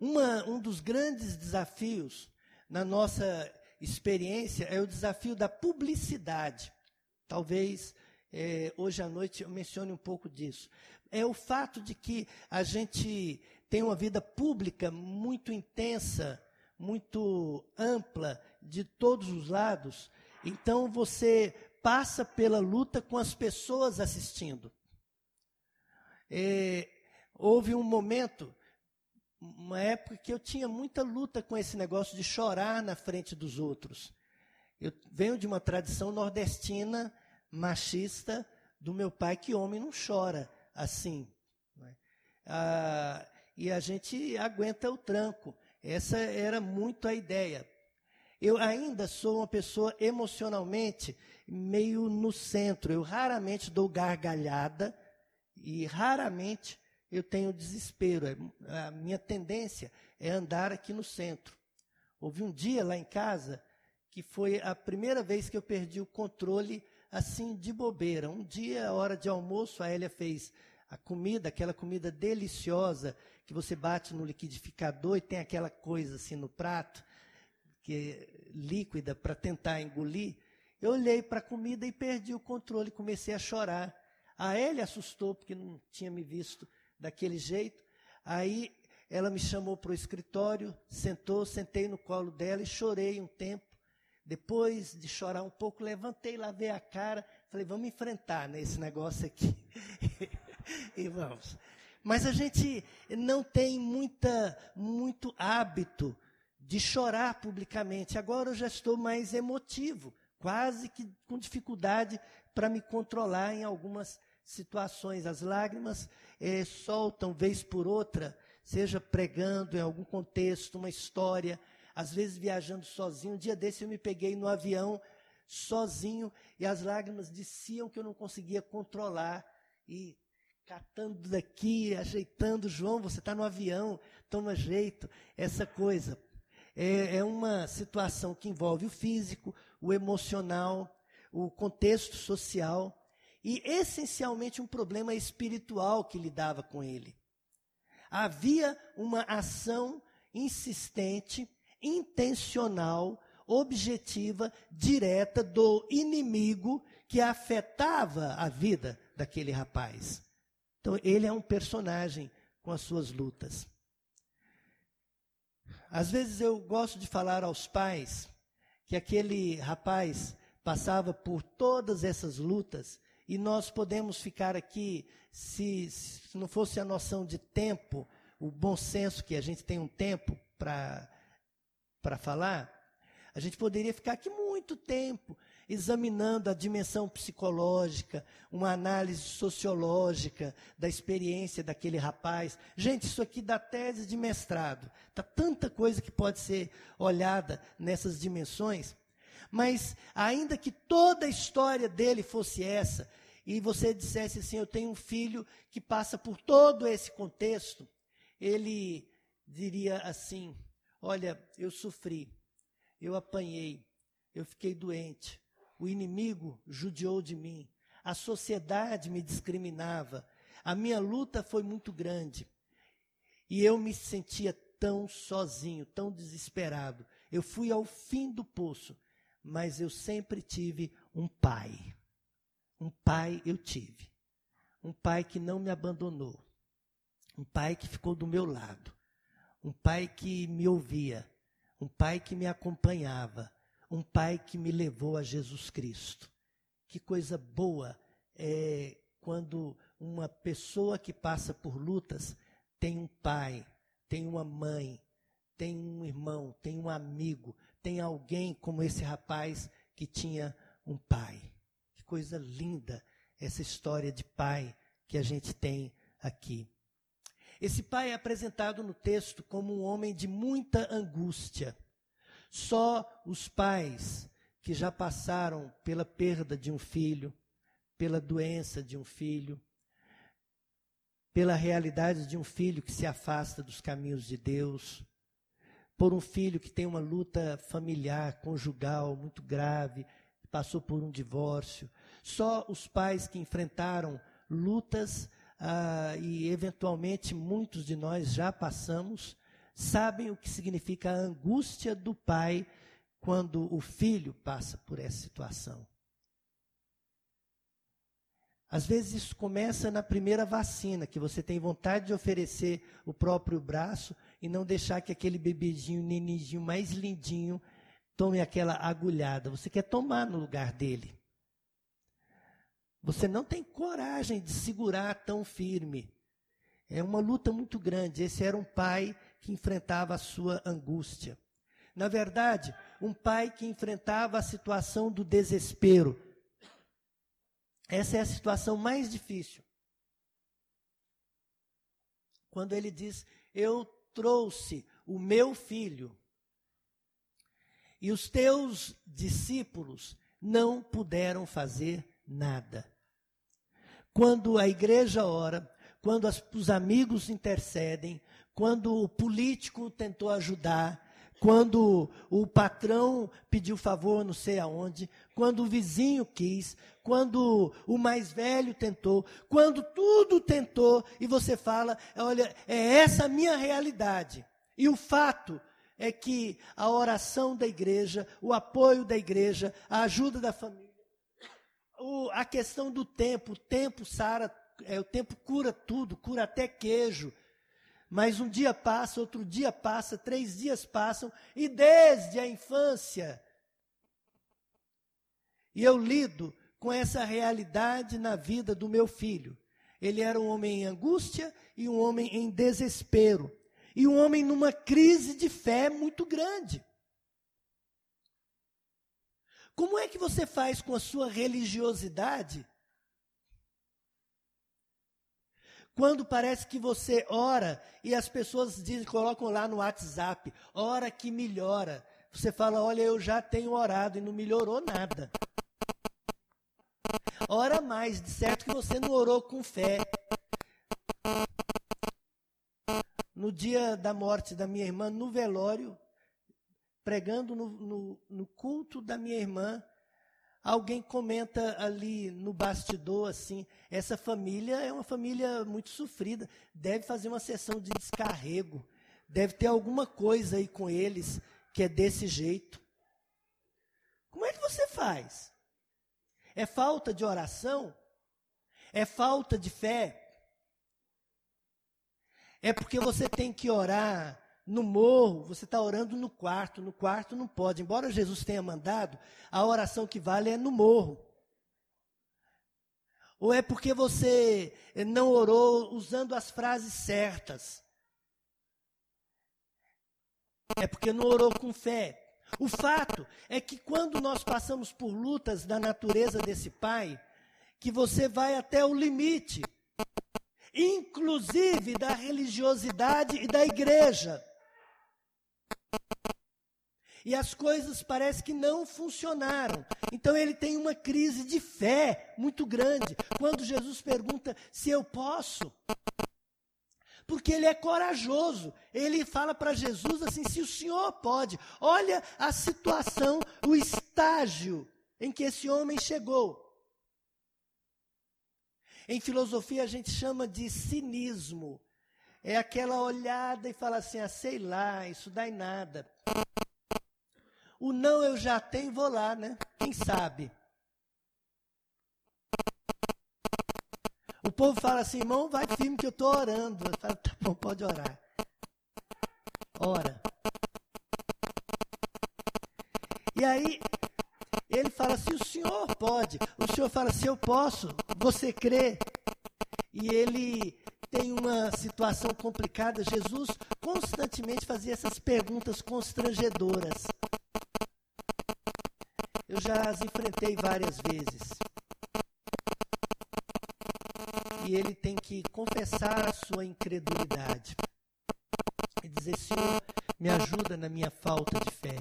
[SPEAKER 2] Uma, um dos grandes desafios na nossa experiência é o desafio da publicidade. Talvez é, hoje à noite eu mencione um pouco disso. É o fato de que a gente tem uma vida pública muito intensa, muito ampla, de todos os lados. Então você passa pela luta com as pessoas assistindo. É, houve um momento, uma época que eu tinha muita luta com esse negócio de chorar na frente dos outros. Eu venho de uma tradição nordestina machista do meu pai, que homem não chora assim. É? Ah, e a gente aguenta o tranco. Essa era muito a ideia. Eu ainda sou uma pessoa emocionalmente meio no centro. Eu raramente dou gargalhada e raramente eu tenho desespero. A minha tendência é andar aqui no centro. Houve um dia lá em casa que foi a primeira vez que eu perdi o controle assim de bobeira. Um dia, a hora de almoço, a Elia fez a comida, aquela comida deliciosa que você bate no liquidificador e tem aquela coisa assim no prato, que é líquida para tentar engolir. Eu olhei para a comida e perdi o controle, comecei a chorar. A Elia assustou porque não tinha me visto daquele jeito. Aí ela me chamou para o escritório, sentou, sentei no colo dela e chorei um tempo. Depois de chorar um pouco, levantei, lavei a cara, falei, vamos enfrentar né, negócio aqui. e vamos. Mas a gente não tem muita, muito hábito de chorar publicamente. Agora eu já estou mais emotivo, quase que com dificuldade para me controlar em algumas situações. As lágrimas eh, soltam vez por outra, seja pregando em algum contexto, uma história, às vezes viajando sozinho. Um dia desse eu me peguei no avião sozinho e as lágrimas desciam que eu não conseguia controlar. E catando daqui, ajeitando, João, você está no avião, toma jeito, essa coisa. É, é uma situação que envolve o físico, o emocional, o contexto social e essencialmente um problema espiritual que lidava com ele. Havia uma ação insistente intencional, objetiva, direta do inimigo que afetava a vida daquele rapaz. Então, ele é um personagem com as suas lutas. Às vezes eu gosto de falar aos pais que aquele rapaz passava por todas essas lutas e nós podemos ficar aqui, se, se não fosse a noção de tempo, o bom senso que a gente tem um tempo para para falar, a gente poderia ficar aqui muito tempo examinando a dimensão psicológica, uma análise sociológica da experiência daquele rapaz. Gente, isso aqui dá tese de mestrado. Tá tanta coisa que pode ser olhada nessas dimensões. Mas, ainda que toda a história dele fosse essa, e você dissesse assim: Eu tenho um filho que passa por todo esse contexto, ele diria assim: Olha, eu sofri, eu apanhei, eu fiquei doente, o inimigo judiou de mim, a sociedade me discriminava, a minha luta foi muito grande. E eu me sentia tão sozinho, tão desesperado. Eu fui ao fim do poço, mas eu sempre tive um pai. Um pai eu tive. Um pai que não me abandonou. Um pai que ficou do meu lado. Um pai que me ouvia. Um pai que me acompanhava. Um pai que me levou a Jesus Cristo. Que coisa boa é quando uma pessoa que passa por lutas tem um pai, tem uma mãe, tem um irmão, tem um amigo, tem alguém como esse rapaz que tinha um pai. Que coisa linda essa história de pai que a gente tem aqui. Esse pai é apresentado no texto como um homem de muita angústia. Só os pais que já passaram pela perda de um filho, pela doença de um filho, pela realidade de um filho que se afasta dos caminhos de Deus, por um filho que tem uma luta familiar, conjugal muito grave, passou por um divórcio. Só os pais que enfrentaram lutas ah, e eventualmente muitos de nós já passamos, sabem o que significa a angústia do pai quando o filho passa por essa situação. Às vezes isso começa na primeira vacina, que você tem vontade de oferecer o próprio braço e não deixar que aquele bebedinho, neninho mais lindinho tome aquela agulhada. Você quer tomar no lugar dele. Você não tem coragem de segurar tão firme. É uma luta muito grande. Esse era um pai que enfrentava a sua angústia. Na verdade, um pai que enfrentava a situação do desespero. Essa é a situação mais difícil. Quando ele diz: Eu trouxe o meu filho, e os teus discípulos não puderam fazer nada. Quando a igreja ora, quando as, os amigos intercedem, quando o político tentou ajudar, quando o patrão pediu favor não sei aonde, quando o vizinho quis, quando o mais velho tentou, quando tudo tentou, e você fala, olha, é essa a minha realidade. E o fato é que a oração da igreja, o apoio da igreja, a ajuda da família, o, a questão do tempo, o tempo sara, é, o tempo cura tudo, cura até queijo. Mas um dia passa, outro dia passa, três dias passam, e desde a infância. E eu lido com essa realidade na vida do meu filho. Ele era um homem em angústia e um homem em desespero. E um homem numa crise de fé muito grande. Como é que você faz com a sua religiosidade? Quando parece que você ora e as pessoas dizem, colocam lá no WhatsApp, ora que melhora. Você fala, olha, eu já tenho orado e não melhorou nada. Ora mais, de certo que você não orou com fé. No dia da morte da minha irmã, no velório, pregando no, no, no culto da minha irmã, alguém comenta ali no bastidor assim: essa família é uma família muito sofrida, deve fazer uma sessão de descarrego, deve ter alguma coisa aí com eles que é desse jeito. Como é que você faz? É falta de oração? É falta de fé? É porque você tem que orar no morro, você está orando no quarto, no quarto não pode. Embora Jesus tenha mandado, a oração que vale é no morro. Ou é porque você não orou usando as frases certas. É porque não orou com fé. O fato é que quando nós passamos por lutas da natureza desse pai, que você vai até o limite, inclusive da religiosidade e da igreja. E as coisas parece que não funcionaram. Então ele tem uma crise de fé muito grande. Quando Jesus pergunta se eu posso, porque ele é corajoso. Ele fala para Jesus assim: se o senhor pode, olha a situação, o estágio em que esse homem chegou. Em filosofia a gente chama de cinismo. É aquela olhada e fala assim: ah, sei lá, isso dá em nada. O não eu já tenho, vou lá, né? Quem sabe? O povo fala assim, irmão, vai firme que eu estou orando. Eu falo, tá bom, pode orar. Ora. E aí, ele fala, se o senhor pode, o senhor fala, se eu posso, você crê. E ele tem uma situação complicada. Jesus constantemente fazia essas perguntas constrangedoras. Eu já as enfrentei várias vezes e ele tem que confessar a sua incredulidade e dizer: Senhor, me ajuda na minha falta de fé.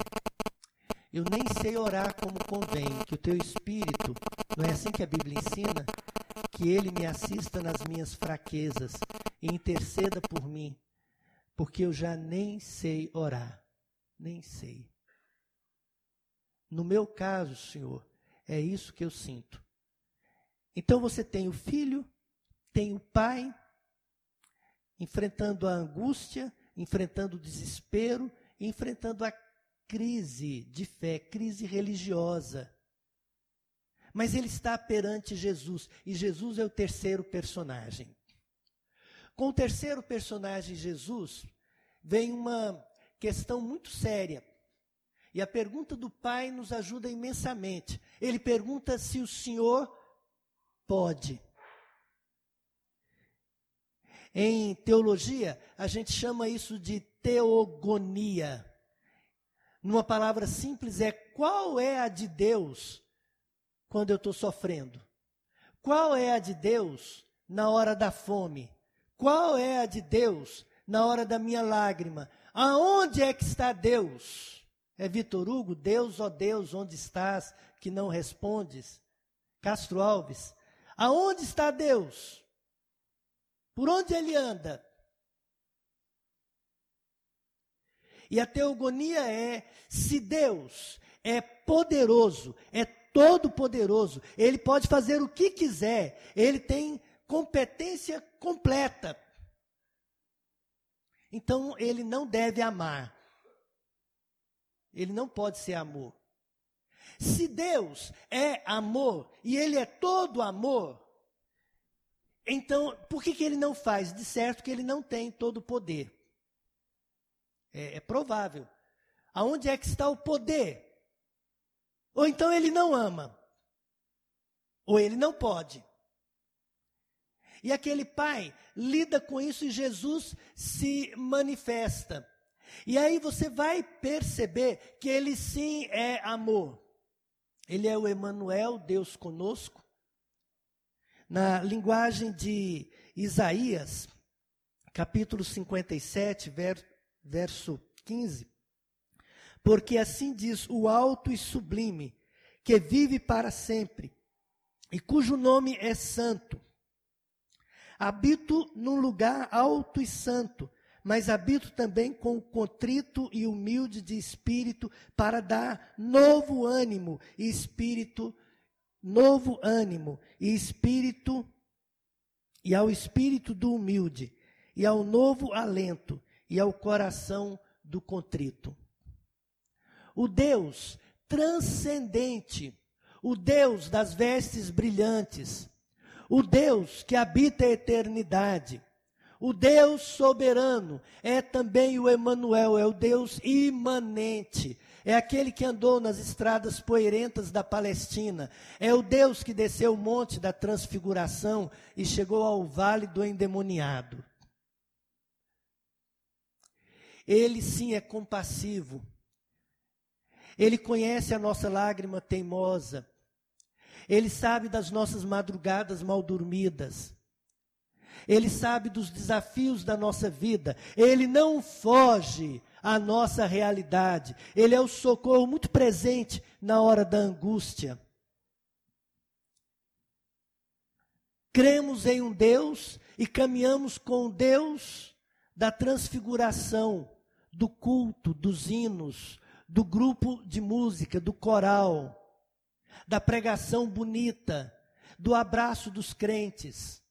[SPEAKER 2] Eu nem sei orar como convém, que o teu espírito, não é assim que a Bíblia ensina? Que ele me assista nas minhas fraquezas e interceda por mim, porque eu já nem sei orar, nem sei. No meu caso, Senhor, é isso que eu sinto. Então você tem o filho tem o pai enfrentando a angústia, enfrentando o desespero, enfrentando a crise de fé, crise religiosa. Mas ele está perante Jesus, e Jesus é o terceiro personagem. Com o terceiro personagem, Jesus, vem uma questão muito séria. E a pergunta do pai nos ajuda imensamente. Ele pergunta se o Senhor pode. Em teologia, a gente chama isso de teogonia. Numa palavra simples, é qual é a de Deus quando eu estou sofrendo? Qual é a de Deus na hora da fome? Qual é a de Deus na hora da minha lágrima? Aonde é que está Deus? É Vitor Hugo, Deus, ó Deus, onde estás que não respondes? Castro Alves, aonde está Deus? Por onde ele anda? E a teogonia é: se Deus é poderoso, é todo-poderoso, ele pode fazer o que quiser, ele tem competência completa. Então ele não deve amar. Ele não pode ser amor. Se Deus é amor e ele é todo amor, então, por que, que ele não faz? De certo que ele não tem todo o poder. É, é provável. Aonde é que está o poder? Ou então ele não ama. Ou ele não pode. E aquele pai lida com isso e Jesus se manifesta. E aí você vai perceber que ele sim é amor. Ele é o Emanuel, Deus conosco. Na linguagem de Isaías, capítulo 57, ver, verso 15, porque assim diz o alto e sublime, que vive para sempre, e cujo nome é santo. Habito num lugar alto e santo, mas habito também com o contrito e humilde de espírito, para dar novo ânimo e espírito novo ânimo e espírito, e ao espírito do humilde, e ao novo alento, e ao coração do contrito. O Deus transcendente, o Deus das vestes brilhantes, o Deus que habita a eternidade, o Deus soberano é também o Emanuel, é o Deus imanente, é aquele que andou nas estradas poeirentas da Palestina. É o Deus que desceu o monte da transfiguração e chegou ao vale do endemoniado. Ele sim é compassivo. Ele conhece a nossa lágrima teimosa. Ele sabe das nossas madrugadas mal dormidas. Ele sabe dos desafios da nossa vida. Ele não foge à nossa realidade. Ele é o socorro muito presente na hora da angústia. Cremos em um Deus e caminhamos com Deus da transfiguração, do culto, dos hinos, do grupo de música, do coral, da pregação bonita, do abraço dos crentes,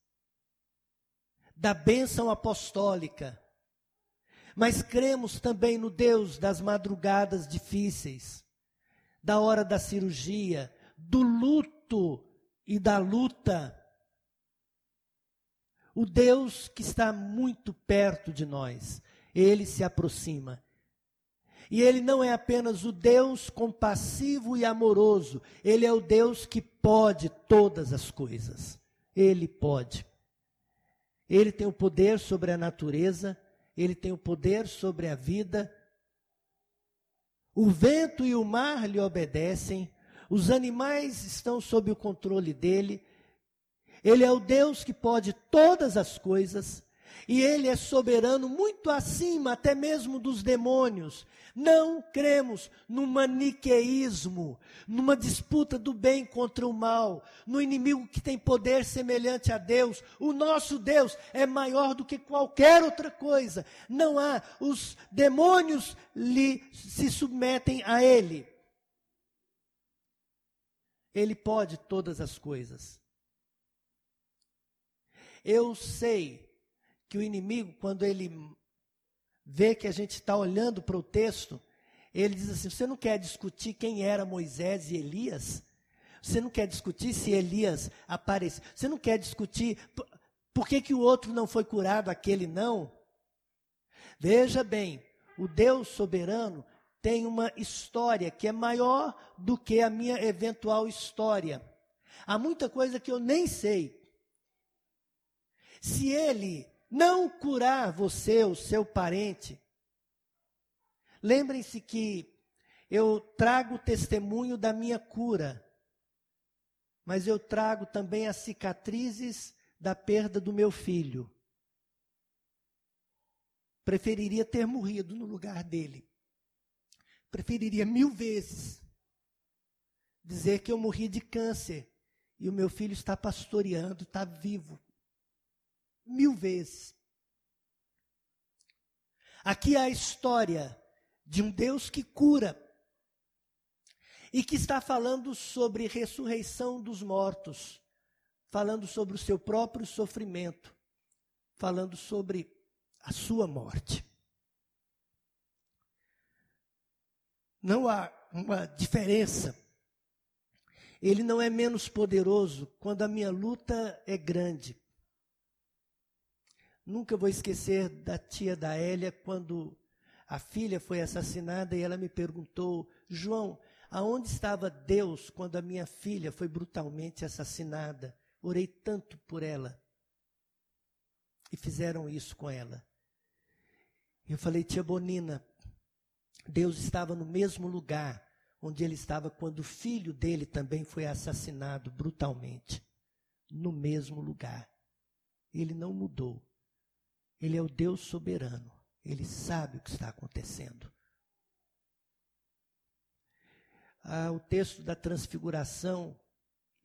[SPEAKER 2] da bênção apostólica. Mas cremos também no Deus das madrugadas difíceis, da hora da cirurgia, do luto e da luta o Deus que está muito perto de nós, ele se aproxima. E ele não é apenas o Deus compassivo e amoroso, ele é o Deus que pode todas as coisas. Ele pode. Ele tem o poder sobre a natureza, ele tem o poder sobre a vida. O vento e o mar lhe obedecem, os animais estão sob o controle dele, ele é o Deus que pode todas as coisas, e ele é soberano muito acima até mesmo dos demônios. Não cremos no maniqueísmo, numa disputa do bem contra o mal, no inimigo que tem poder semelhante a Deus. O nosso Deus é maior do que qualquer outra coisa. Não há, os demônios lhe se submetem a ele. Ele pode todas as coisas. Eu sei que o inimigo, quando ele vê que a gente está olhando para o texto, ele diz assim: você não quer discutir quem era Moisés e Elias? Você não quer discutir se Elias apareceu? Você não quer discutir por, por que, que o outro não foi curado, aquele não? Veja bem, o Deus soberano tem uma história que é maior do que a minha eventual história. Há muita coisa que eu nem sei. Se ele não curar você, o seu parente, lembrem-se que eu trago testemunho da minha cura, mas eu trago também as cicatrizes da perda do meu filho. Preferiria ter morrido no lugar dele. Preferiria mil vezes dizer que eu morri de câncer e o meu filho está pastoreando, está vivo mil vezes. Aqui há a história de um Deus que cura e que está falando sobre ressurreição dos mortos, falando sobre o seu próprio sofrimento, falando sobre a sua morte. Não há uma diferença. Ele não é menos poderoso quando a minha luta é grande. Nunca vou esquecer da tia da Hélia quando a filha foi assassinada e ela me perguntou: João, aonde estava Deus quando a minha filha foi brutalmente assassinada? Orei tanto por ela. E fizeram isso com ela. Eu falei, tia Bonina, Deus estava no mesmo lugar onde ele estava quando o filho dele também foi assassinado brutalmente. No mesmo lugar. Ele não mudou. Ele é o Deus soberano. Ele sabe o que está acontecendo. Ah, o texto da transfiguração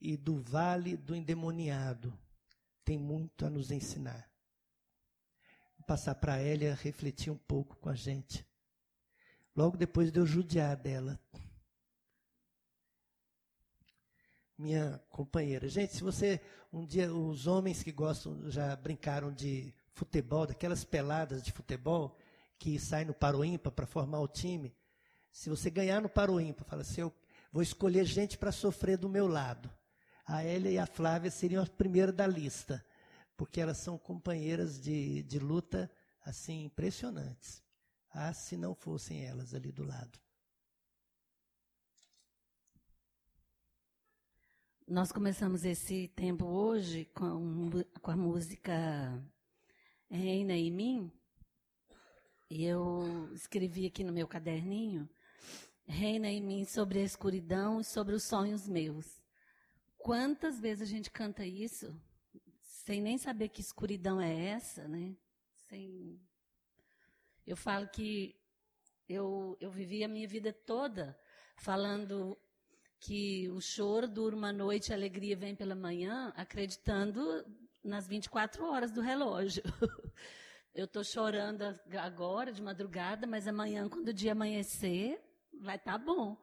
[SPEAKER 2] e do vale do endemoniado tem muito a nos ensinar. Vou passar para Elia refletir um pouco com a gente. Logo depois de eu judiar dela. Minha companheira. Gente, se você. Um dia, os homens que gostam, já brincaram de futebol, daquelas peladas de futebol que sai no Paroímpa para formar o time. Se você ganhar no Paroímpa, fala assim, eu vou escolher gente para sofrer do meu lado. A Elia e a Flávia seriam as primeiras da lista, porque elas são companheiras de, de luta assim impressionantes. Ah, se não fossem elas ali do lado.
[SPEAKER 3] Nós começamos esse tempo hoje com, com a música reina em mim, e eu escrevi aqui no meu caderninho, reina em mim sobre a escuridão e sobre os sonhos meus. Quantas vezes a gente canta isso sem nem saber que escuridão é essa, né? Sem... Eu falo que eu, eu vivi a minha vida toda falando que o choro dura uma noite, a alegria vem pela manhã, acreditando nas 24 horas do relógio. Eu estou chorando agora, de madrugada, mas amanhã, quando o dia amanhecer, vai estar tá bom.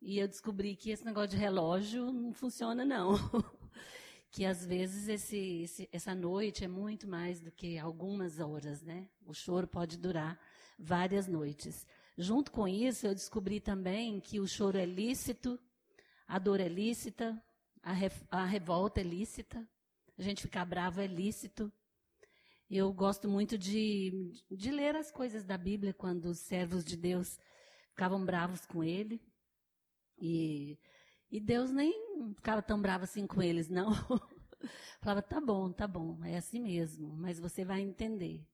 [SPEAKER 3] E eu descobri que esse negócio de relógio não funciona, não. que às vezes esse, esse, essa noite é muito mais do que algumas horas, né? O choro pode durar várias noites. Junto com isso, eu descobri também que o choro é lícito, a dor é lícita, a, re, a revolta é lícita, a gente ficar bravo é lícito. Eu gosto muito de, de ler as coisas da Bíblia quando os servos de Deus ficavam bravos com ele. E, e Deus nem ficava tão bravo assim com eles, não. Falava, tá bom, tá bom, é assim mesmo, mas você vai entender.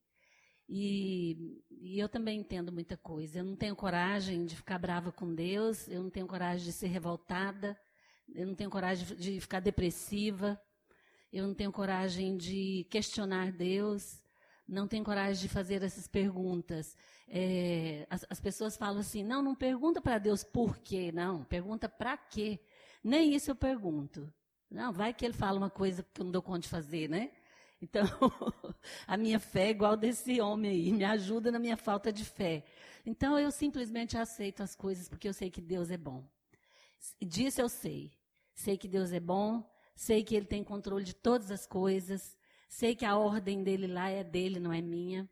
[SPEAKER 3] E, e, eu também entendo muita coisa. Eu não tenho coragem de ficar brava com Deus, eu não tenho coragem de ser revoltada, eu não tenho coragem de ficar depressiva, eu não tenho coragem de questionar Deus, não tenho coragem de fazer essas perguntas. É, as, as, pessoas falam assim: não, não pergunta para Deus por quê, não, pergunta para quê. Nem isso eu pergunto. Não, vai que ele fala uma coisa que eu não dou conta de fazer, né? Então, a minha fé é igual desse homem aí, me ajuda na minha falta de fé. Então, eu simplesmente aceito as coisas porque eu sei que Deus é bom. Disso eu sei. Sei que Deus é bom, sei que Ele tem controle de todas as coisas, sei que a ordem dele lá é dele, não é minha.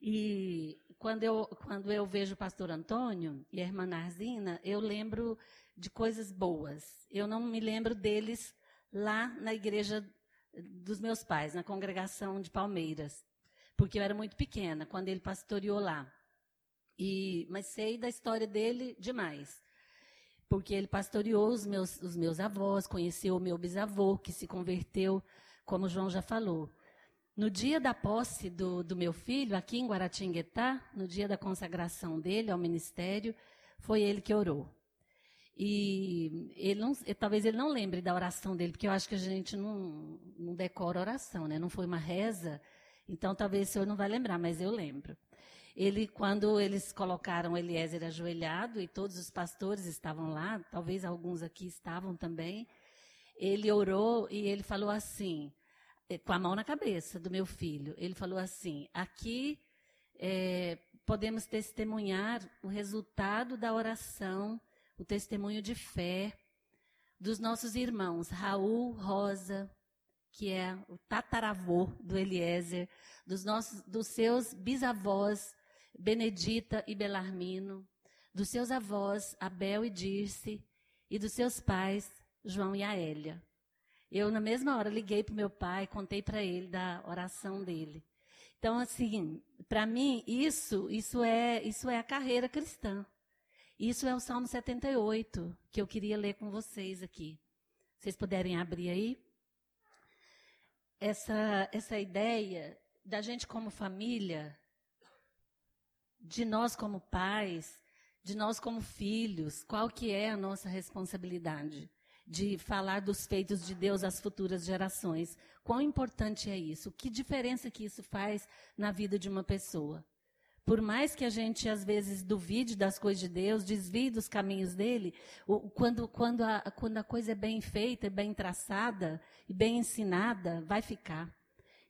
[SPEAKER 3] E quando eu, quando eu vejo o pastor Antônio e a irmã Narzina, eu lembro de coisas boas. Eu não me lembro deles lá na igreja dos meus pais, na congregação de Palmeiras, porque eu era muito pequena quando ele pastoreou lá. E, mas sei da história dele demais, porque ele pastoreou os meus, os meus avós, conheceu o meu bisavô, que se converteu, como o João já falou. No dia da posse do, do meu filho, aqui em Guaratinguetá, no dia da consagração dele ao ministério, foi ele que orou. E ele não, talvez ele não lembre da oração dele, porque eu acho que a gente não, não decora oração, né? Não foi uma reza, então talvez o senhor não vai lembrar, mas eu lembro. Ele, quando eles colocaram Eliezer ajoelhado e todos os pastores estavam lá, talvez alguns aqui estavam também, ele orou e ele falou assim, eh, com a mão na cabeça do meu filho, ele falou assim: aqui é, podemos testemunhar o resultado da oração o testemunho de fé dos nossos irmãos Raul, Rosa, que é o tataravô do Eliezer, dos, nossos, dos seus bisavós Benedita e Belarmino, dos seus avós Abel e Dirce, e dos seus pais João e Aélia. Eu, na mesma hora, liguei para meu pai, contei para ele da oração dele. Então, assim, para mim, isso, isso é, isso é a carreira cristã. Isso é o Salmo 78, que eu queria ler com vocês aqui. Vocês puderem abrir aí? Essa, essa ideia da gente como família, de nós como pais, de nós como filhos, qual que é a nossa responsabilidade? De falar dos feitos de Deus às futuras gerações. Quão importante é isso? Que diferença que isso faz na vida de uma pessoa? Por mais que a gente, às vezes, duvide das coisas de Deus, desvie dos caminhos dele, quando, quando, a, quando a coisa é bem feita, bem traçada e bem ensinada, vai ficar.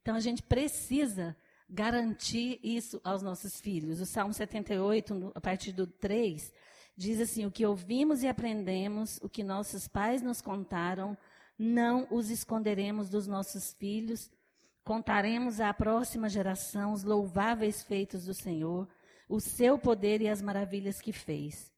[SPEAKER 3] Então, a gente precisa garantir isso aos nossos filhos. O Salmo 78, a partir do 3, diz assim: O que ouvimos e aprendemos, o que nossos pais nos contaram, não os esconderemos dos nossos filhos Contaremos à próxima geração os louváveis feitos do Senhor, o seu poder e as maravilhas que fez.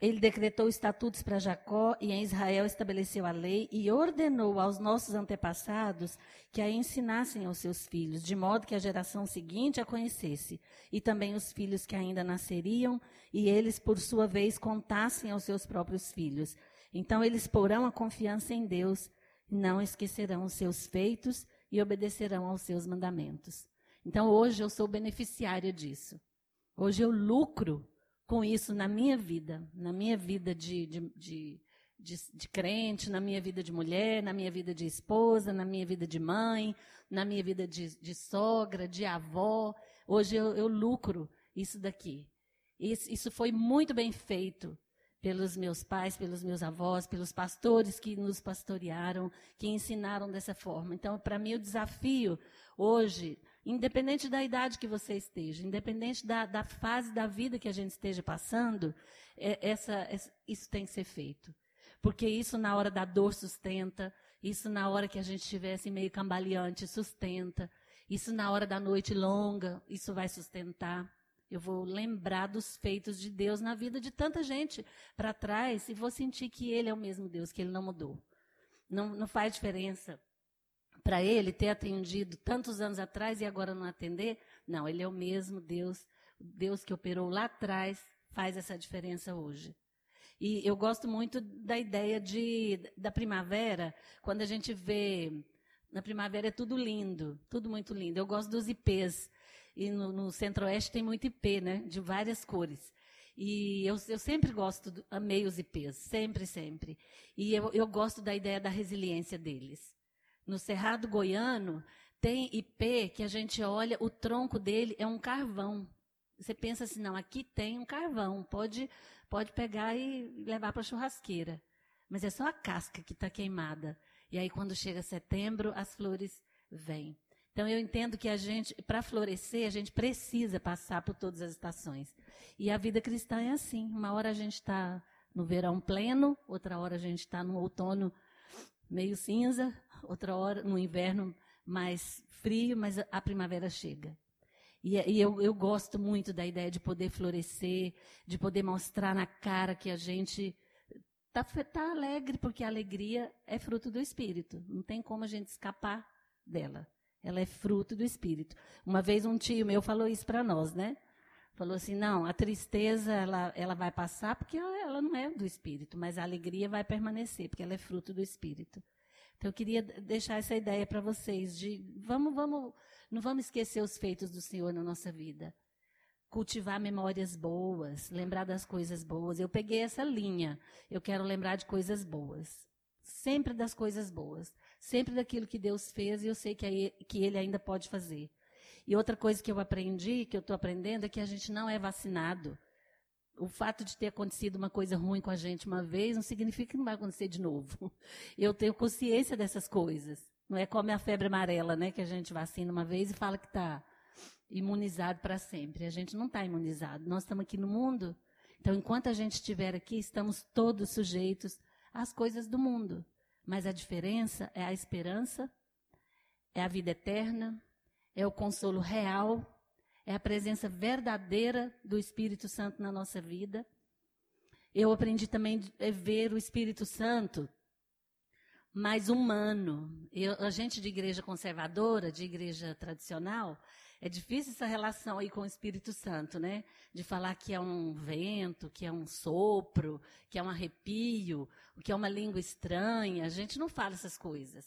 [SPEAKER 3] Ele decretou estatutos para Jacó e em Israel estabeleceu a lei e ordenou aos nossos antepassados que a ensinassem aos seus filhos, de modo que a geração seguinte a conhecesse, e também os filhos que ainda nasceriam, e eles, por sua vez, contassem aos seus próprios filhos. Então eles porão a confiança em Deus, não esquecerão os seus feitos e obedecerão aos seus mandamentos. Então hoje eu sou beneficiária disso. Hoje eu lucro com isso na minha vida, na minha vida de, de, de, de, de crente, na minha vida de mulher, na minha vida de esposa, na minha vida de mãe, na minha vida de, de sogra, de avó. Hoje eu, eu lucro isso daqui. Isso, isso foi muito bem feito pelos meus pais, pelos meus avós, pelos pastores que nos pastorearam, que ensinaram dessa forma. Então, para mim, o desafio hoje, independente da idade que você esteja, independente da, da fase da vida que a gente esteja passando, é, essa, essa, isso tem que ser feito. Porque isso, na hora da dor, sustenta, isso, na hora que a gente estivesse meio cambaleante, sustenta, isso, na hora da noite longa, isso vai sustentar. Eu vou lembrar dos feitos de Deus na vida de tanta gente para trás e vou sentir que Ele é o mesmo Deus, que Ele não mudou. Não, não faz diferença para Ele ter atendido tantos anos atrás e agora não atender. Não, Ele é o mesmo Deus. Deus que operou lá atrás faz essa diferença hoje. E eu gosto muito da ideia de, da primavera, quando a gente vê. Na primavera é tudo lindo, tudo muito lindo. Eu gosto dos ipês. E no, no centro-oeste tem muito IP, né? De várias cores. E eu, eu sempre gosto, amei os IPs, sempre, sempre. E eu, eu gosto da ideia da resiliência deles. No Cerrado Goiano, tem IP que a gente olha, o tronco dele é um carvão. Você pensa assim, não, aqui tem um carvão, pode, pode pegar e levar para a churrasqueira. Mas é só a casca que está queimada. E aí, quando chega setembro, as flores vêm. Então eu entendo que a gente, para florescer, a gente precisa passar por todas as estações. E a vida cristã é assim. Uma hora a gente está no verão pleno, outra hora a gente está no outono meio cinza, outra hora no inverno mais frio, mas a primavera chega. E, e eu, eu, gosto muito da ideia de poder florescer, de poder mostrar na cara que a gente está tá alegre, porque a alegria é fruto do Espírito. Não tem como a gente escapar dela. Ela é fruto do Espírito. Uma vez um tio meu falou isso para nós, né? Falou assim, não, a tristeza ela, ela vai passar porque ela, ela não é do Espírito, mas a alegria vai permanecer porque ela é fruto do Espírito. Então eu queria deixar essa ideia para vocês de vamos, vamos, não vamos esquecer os feitos do Senhor na nossa vida. Cultivar memórias boas, lembrar das coisas boas. Eu peguei essa linha. Eu quero lembrar de coisas boas. Sempre das coisas boas sempre daquilo que Deus fez e eu sei que, que Ele ainda pode fazer. E outra coisa que eu aprendi, que eu estou aprendendo, é que a gente não é vacinado. O fato de ter acontecido uma coisa ruim com a gente uma vez não significa que não vai acontecer de novo. Eu tenho consciência dessas coisas. Não é como a febre amarela, né, que a gente vacina uma vez e fala que está imunizado para sempre. A gente não está imunizado. Nós estamos aqui no mundo. Então, enquanto a gente estiver aqui, estamos todos sujeitos às coisas do mundo. Mas a diferença é a esperança, é a vida eterna, é o consolo real, é a presença verdadeira do Espírito Santo na nossa vida. Eu aprendi também a ver o Espírito Santo mais humano. Eu, a gente de igreja conservadora, de igreja tradicional, é difícil essa relação aí com o Espírito Santo, né? De falar que é um vento, que é um sopro, que é um arrepio, que é uma língua estranha. A gente não fala essas coisas.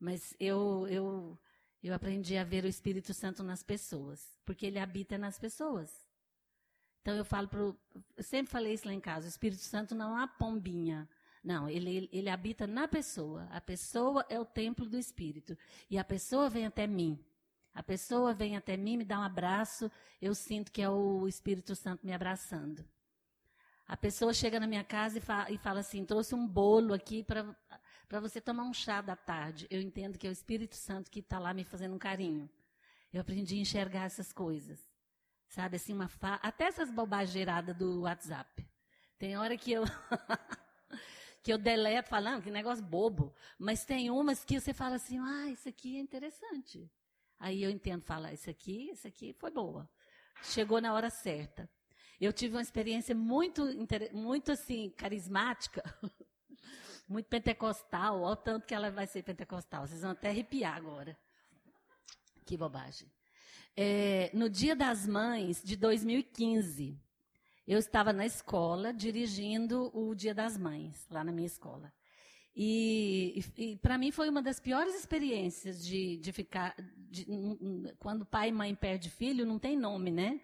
[SPEAKER 3] Mas eu, eu, eu aprendi a ver o Espírito Santo nas pessoas, porque ele habita nas pessoas. Então eu falo pro, sempre falei isso lá em casa, o Espírito Santo não é uma pombinha. Não, ele, ele habita na pessoa. A pessoa é o templo do Espírito. E a pessoa vem até mim. A pessoa vem até mim, me dá um abraço, eu sinto que é o Espírito Santo me abraçando. A pessoa chega na minha casa e fala, e fala assim: trouxe um bolo aqui para você tomar um chá da tarde. Eu entendo que é o Espírito Santo que está lá me fazendo um carinho. Eu aprendi a enxergar essas coisas. Sabe, assim, uma fa... até essas bobageiradas do WhatsApp. Tem hora que eu. que eu deleto falando, que negócio bobo. Mas tem umas que você fala assim: ah, isso aqui é interessante. Aí eu entendo falar, isso aqui, isso aqui foi boa. Chegou na hora certa. Eu tive uma experiência muito, muito assim, carismática, muito pentecostal, olha o tanto que ela vai ser pentecostal. Vocês vão até arrepiar agora. Que bobagem. É, no Dia das Mães de 2015, eu estava na escola dirigindo o Dia das Mães, lá na minha escola. E, e, para mim foi uma das piores experiências de, de ficar. De, quando pai e mãe perdem filho, não tem nome, né?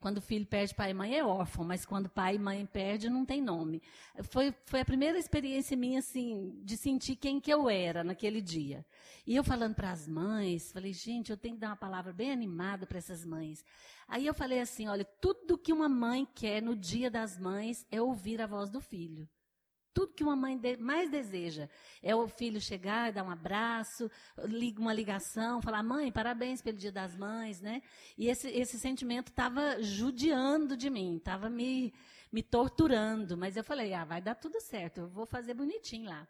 [SPEAKER 3] Quando o filho perde pai e mãe é órfão, mas quando pai e mãe perde não tem nome. Foi, foi a primeira experiência minha assim de sentir quem que eu era naquele dia. E eu falando para as mães, falei, gente, eu tenho que dar uma palavra bem animada para essas mães. Aí eu falei assim, olha, tudo que uma mãe quer no dia das mães é ouvir a voz do filho. Tudo que uma mãe mais deseja é o filho chegar, dar um abraço, liga uma ligação, falar: mãe, parabéns pelo Dia das Mães, né? E esse, esse sentimento estava judiando de mim, estava me, me torturando. Mas eu falei: ah, vai dar tudo certo, eu vou fazer bonitinho lá.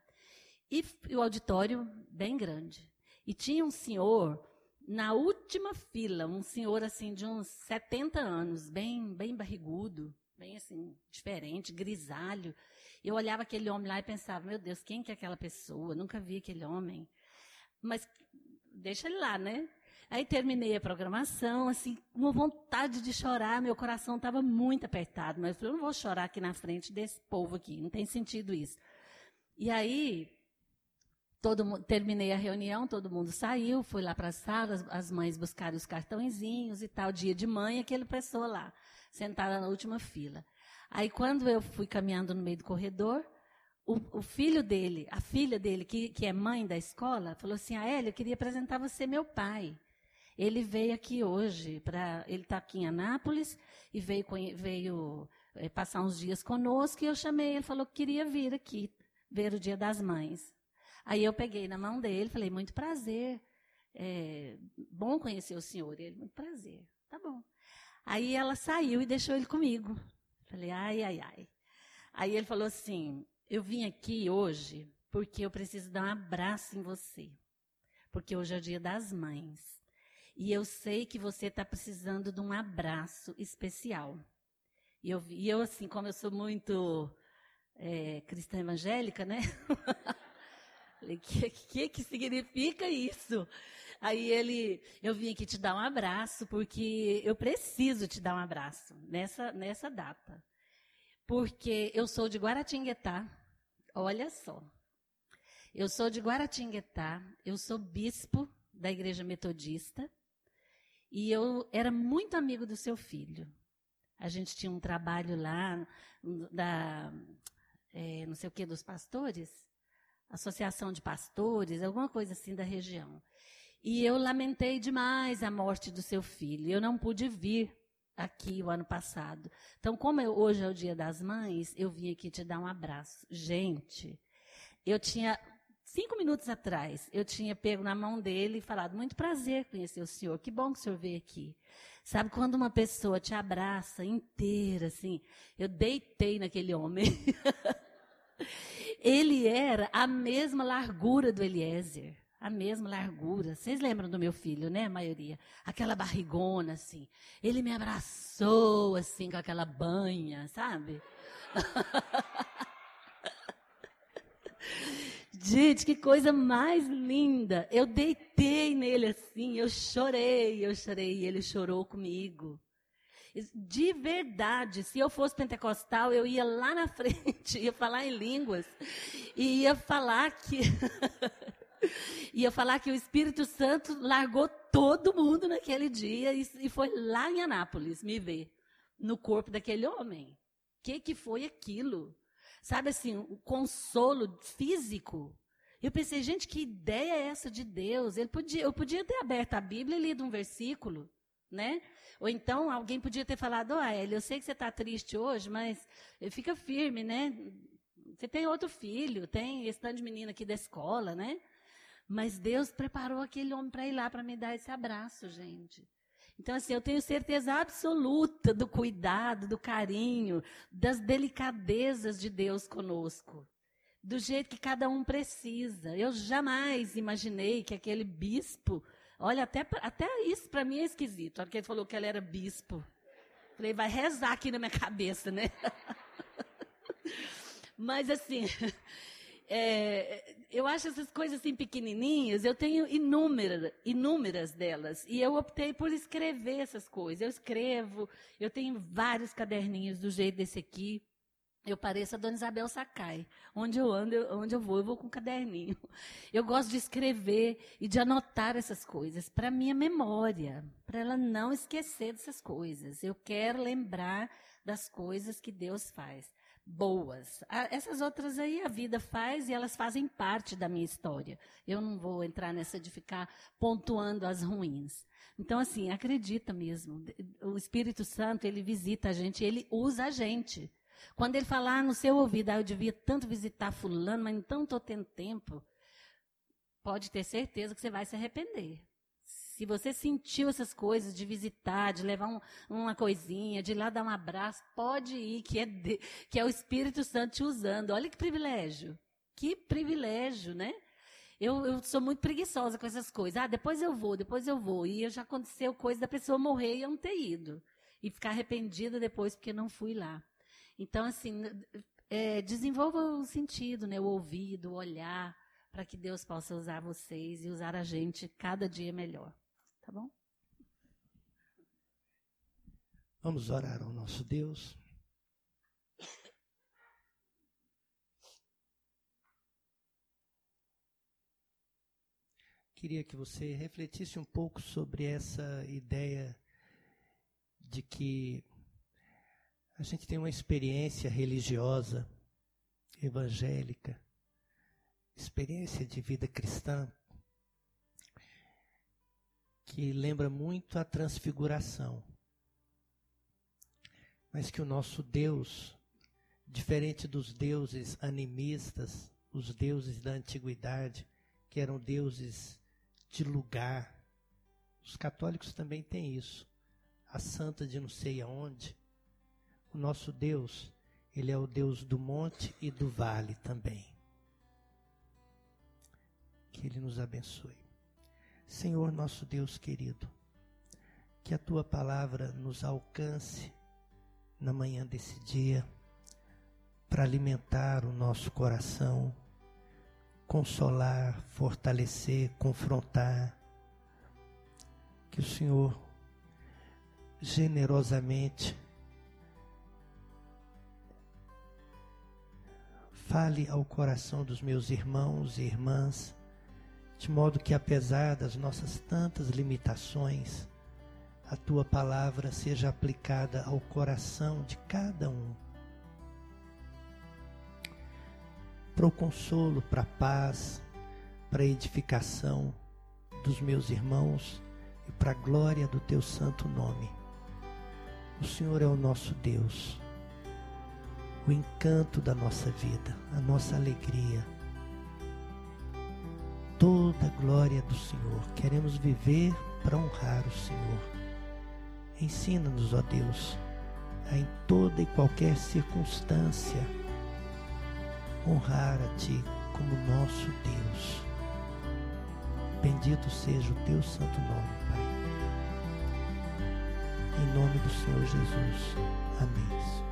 [SPEAKER 3] E, e o auditório bem grande. E tinha um senhor na última fila, um senhor assim de uns 70 anos, bem, bem barrigudo, bem assim, diferente, grisalho. Eu olhava aquele homem lá e pensava, meu Deus, quem que é aquela pessoa? Nunca vi aquele homem. Mas deixa ele lá, né? Aí terminei a programação, assim, uma vontade de chorar, meu coração estava muito apertado, mas eu falei, eu não vou chorar aqui na frente desse povo aqui, não tem sentido isso. E aí, todo terminei a reunião, todo mundo saiu, fui lá para a sala, as, as mães buscaram os cartãozinhos e tal, dia de mãe, aquele pessoa lá, sentada na última fila. Aí, quando eu fui caminhando no meio do corredor, o, o filho dele, a filha dele, que, que é mãe da escola, falou assim: A Elia, eu queria apresentar você meu pai. Ele veio aqui hoje, pra, ele está aqui em Anápolis e veio, veio é, passar uns dias conosco. E eu chamei, ele falou que queria vir aqui, ver o Dia das Mães. Aí eu peguei na mão dele, falei: Muito prazer, é, bom conhecer o senhor. Ele, muito prazer, tá bom. Aí ela saiu e deixou ele comigo. Falei, ai, ai, ai. Aí ele falou assim: Eu vim aqui hoje porque eu preciso dar um abraço em você. Porque hoje é o dia das mães. E eu sei que você está precisando de um abraço especial. E eu, e eu, assim, como eu sou muito é, cristã evangélica, né? Falei, o que, que, que significa isso? Aí ele, eu vim aqui te dar um abraço, porque eu preciso te dar um abraço nessa, nessa data. Porque eu sou de Guaratinguetá, olha só. Eu sou de Guaratinguetá, eu sou bispo da Igreja Metodista, e eu era muito amigo do seu filho. A gente tinha um trabalho lá, da, é, não sei o que, dos pastores, associação de pastores, alguma coisa assim da região. E eu lamentei demais a morte do seu filho. Eu não pude vir aqui o ano passado. Então, como eu, hoje é o Dia das Mães, eu vim aqui te dar um abraço. Gente, eu tinha cinco minutos atrás, eu tinha pego na mão dele e falado: muito prazer conhecer o senhor. Que bom que o senhor veio aqui. Sabe quando uma pessoa te abraça inteira, assim? Eu deitei naquele homem. Ele era a mesma largura do Eliezer a mesma largura. Vocês lembram do meu filho, né, a maioria? Aquela barrigona, assim. Ele me abraçou, assim, com aquela banha, sabe? Gente, que coisa mais linda. Eu deitei nele assim, eu chorei, eu chorei, e ele chorou comigo. De verdade, se eu fosse pentecostal, eu ia lá na frente, ia falar em línguas, e ia falar que Ia falar que o Espírito Santo largou todo mundo naquele dia e, e foi lá em Anápolis me ver no corpo daquele homem. O que, que foi aquilo? Sabe assim, o consolo físico. Eu pensei, gente, que ideia é essa de Deus? Ele podia, eu podia ter aberto a Bíblia e lido um versículo, né? Ou então alguém podia ter falado, ó, oh, eu sei que você está triste hoje, mas fica firme, né? Você tem outro filho, tem esse tanto de menino aqui da escola, né? Mas Deus preparou aquele homem para ir lá para me dar esse abraço, gente. Então, assim, eu tenho certeza absoluta do cuidado, do carinho, das delicadezas de Deus conosco. Do jeito que cada um precisa. Eu jamais imaginei que aquele bispo. Olha, até, até isso para mim é esquisito. A hora que ele falou que ele era bispo. Falei, vai rezar aqui na minha cabeça, né? Mas, assim, é, eu acho essas coisas assim pequenininhas, eu tenho inúmeras, inúmeras delas. E eu optei por escrever essas coisas. Eu escrevo, eu tenho vários caderninhos do jeito desse aqui. eu pareço a Dona Isabel Sakai. Onde eu ando, eu, onde eu vou, eu vou com um caderninho. Eu gosto de escrever e de anotar essas coisas para minha memória, para ela não esquecer dessas coisas. Eu quero lembrar das coisas que Deus faz. Boas. Essas outras aí a vida faz e elas fazem parte da minha história. Eu não vou entrar nessa de ficar pontuando as ruins. Então, assim, acredita mesmo. O Espírito Santo, ele visita a gente, ele usa a gente. Quando ele falar no seu ouvido, ah, eu devia tanto visitar fulano, mas então estou tendo tempo, pode ter certeza que você vai se arrepender. Se você sentiu essas coisas de visitar, de levar um, uma coisinha, de ir lá dar um abraço, pode ir, que é, de, que é o Espírito Santo te usando. Olha que privilégio. Que privilégio, né? Eu, eu, sou muito preguiçosa com essas coisas. Ah, depois eu vou, depois eu vou. E já aconteceu coisa da pessoa morrer e eu não ter ido. E ficar arrependida depois porque não fui lá. Então, assim, é, desenvolva o sentido, né, o ouvido, o olhar, para que Deus possa usar vocês e usar a gente cada dia melhor. Tá bom?
[SPEAKER 2] Vamos orar ao nosso Deus. Queria que você refletisse um pouco sobre essa ideia de que a gente tem uma experiência religiosa, evangélica, experiência de vida cristã, que lembra muito a transfiguração. Mas que o nosso Deus, diferente dos deuses animistas, os deuses da antiguidade, que eram deuses de lugar, os católicos também têm isso. A santa de não sei aonde, o nosso Deus, ele é o Deus do monte e do vale também. Que ele nos abençoe. Senhor, nosso Deus querido, que a tua palavra nos alcance na manhã desse dia para alimentar o nosso coração, consolar, fortalecer, confrontar. Que o Senhor generosamente Fale ao coração dos meus irmãos e irmãs, de modo que, apesar das nossas tantas limitações, a tua palavra seja aplicada ao coração de cada um. Para o consolo, para a paz, para a edificação dos meus irmãos e para a glória do teu santo nome. O Senhor é o nosso Deus o encanto da nossa vida, a nossa alegria. Toda a glória do Senhor. Queremos viver para honrar o Senhor. Ensina-nos, ó Deus, a em toda e qualquer circunstância honrar a Ti como nosso Deus. Bendito seja o Teu santo nome, Pai. Em nome do Senhor Jesus. Amém.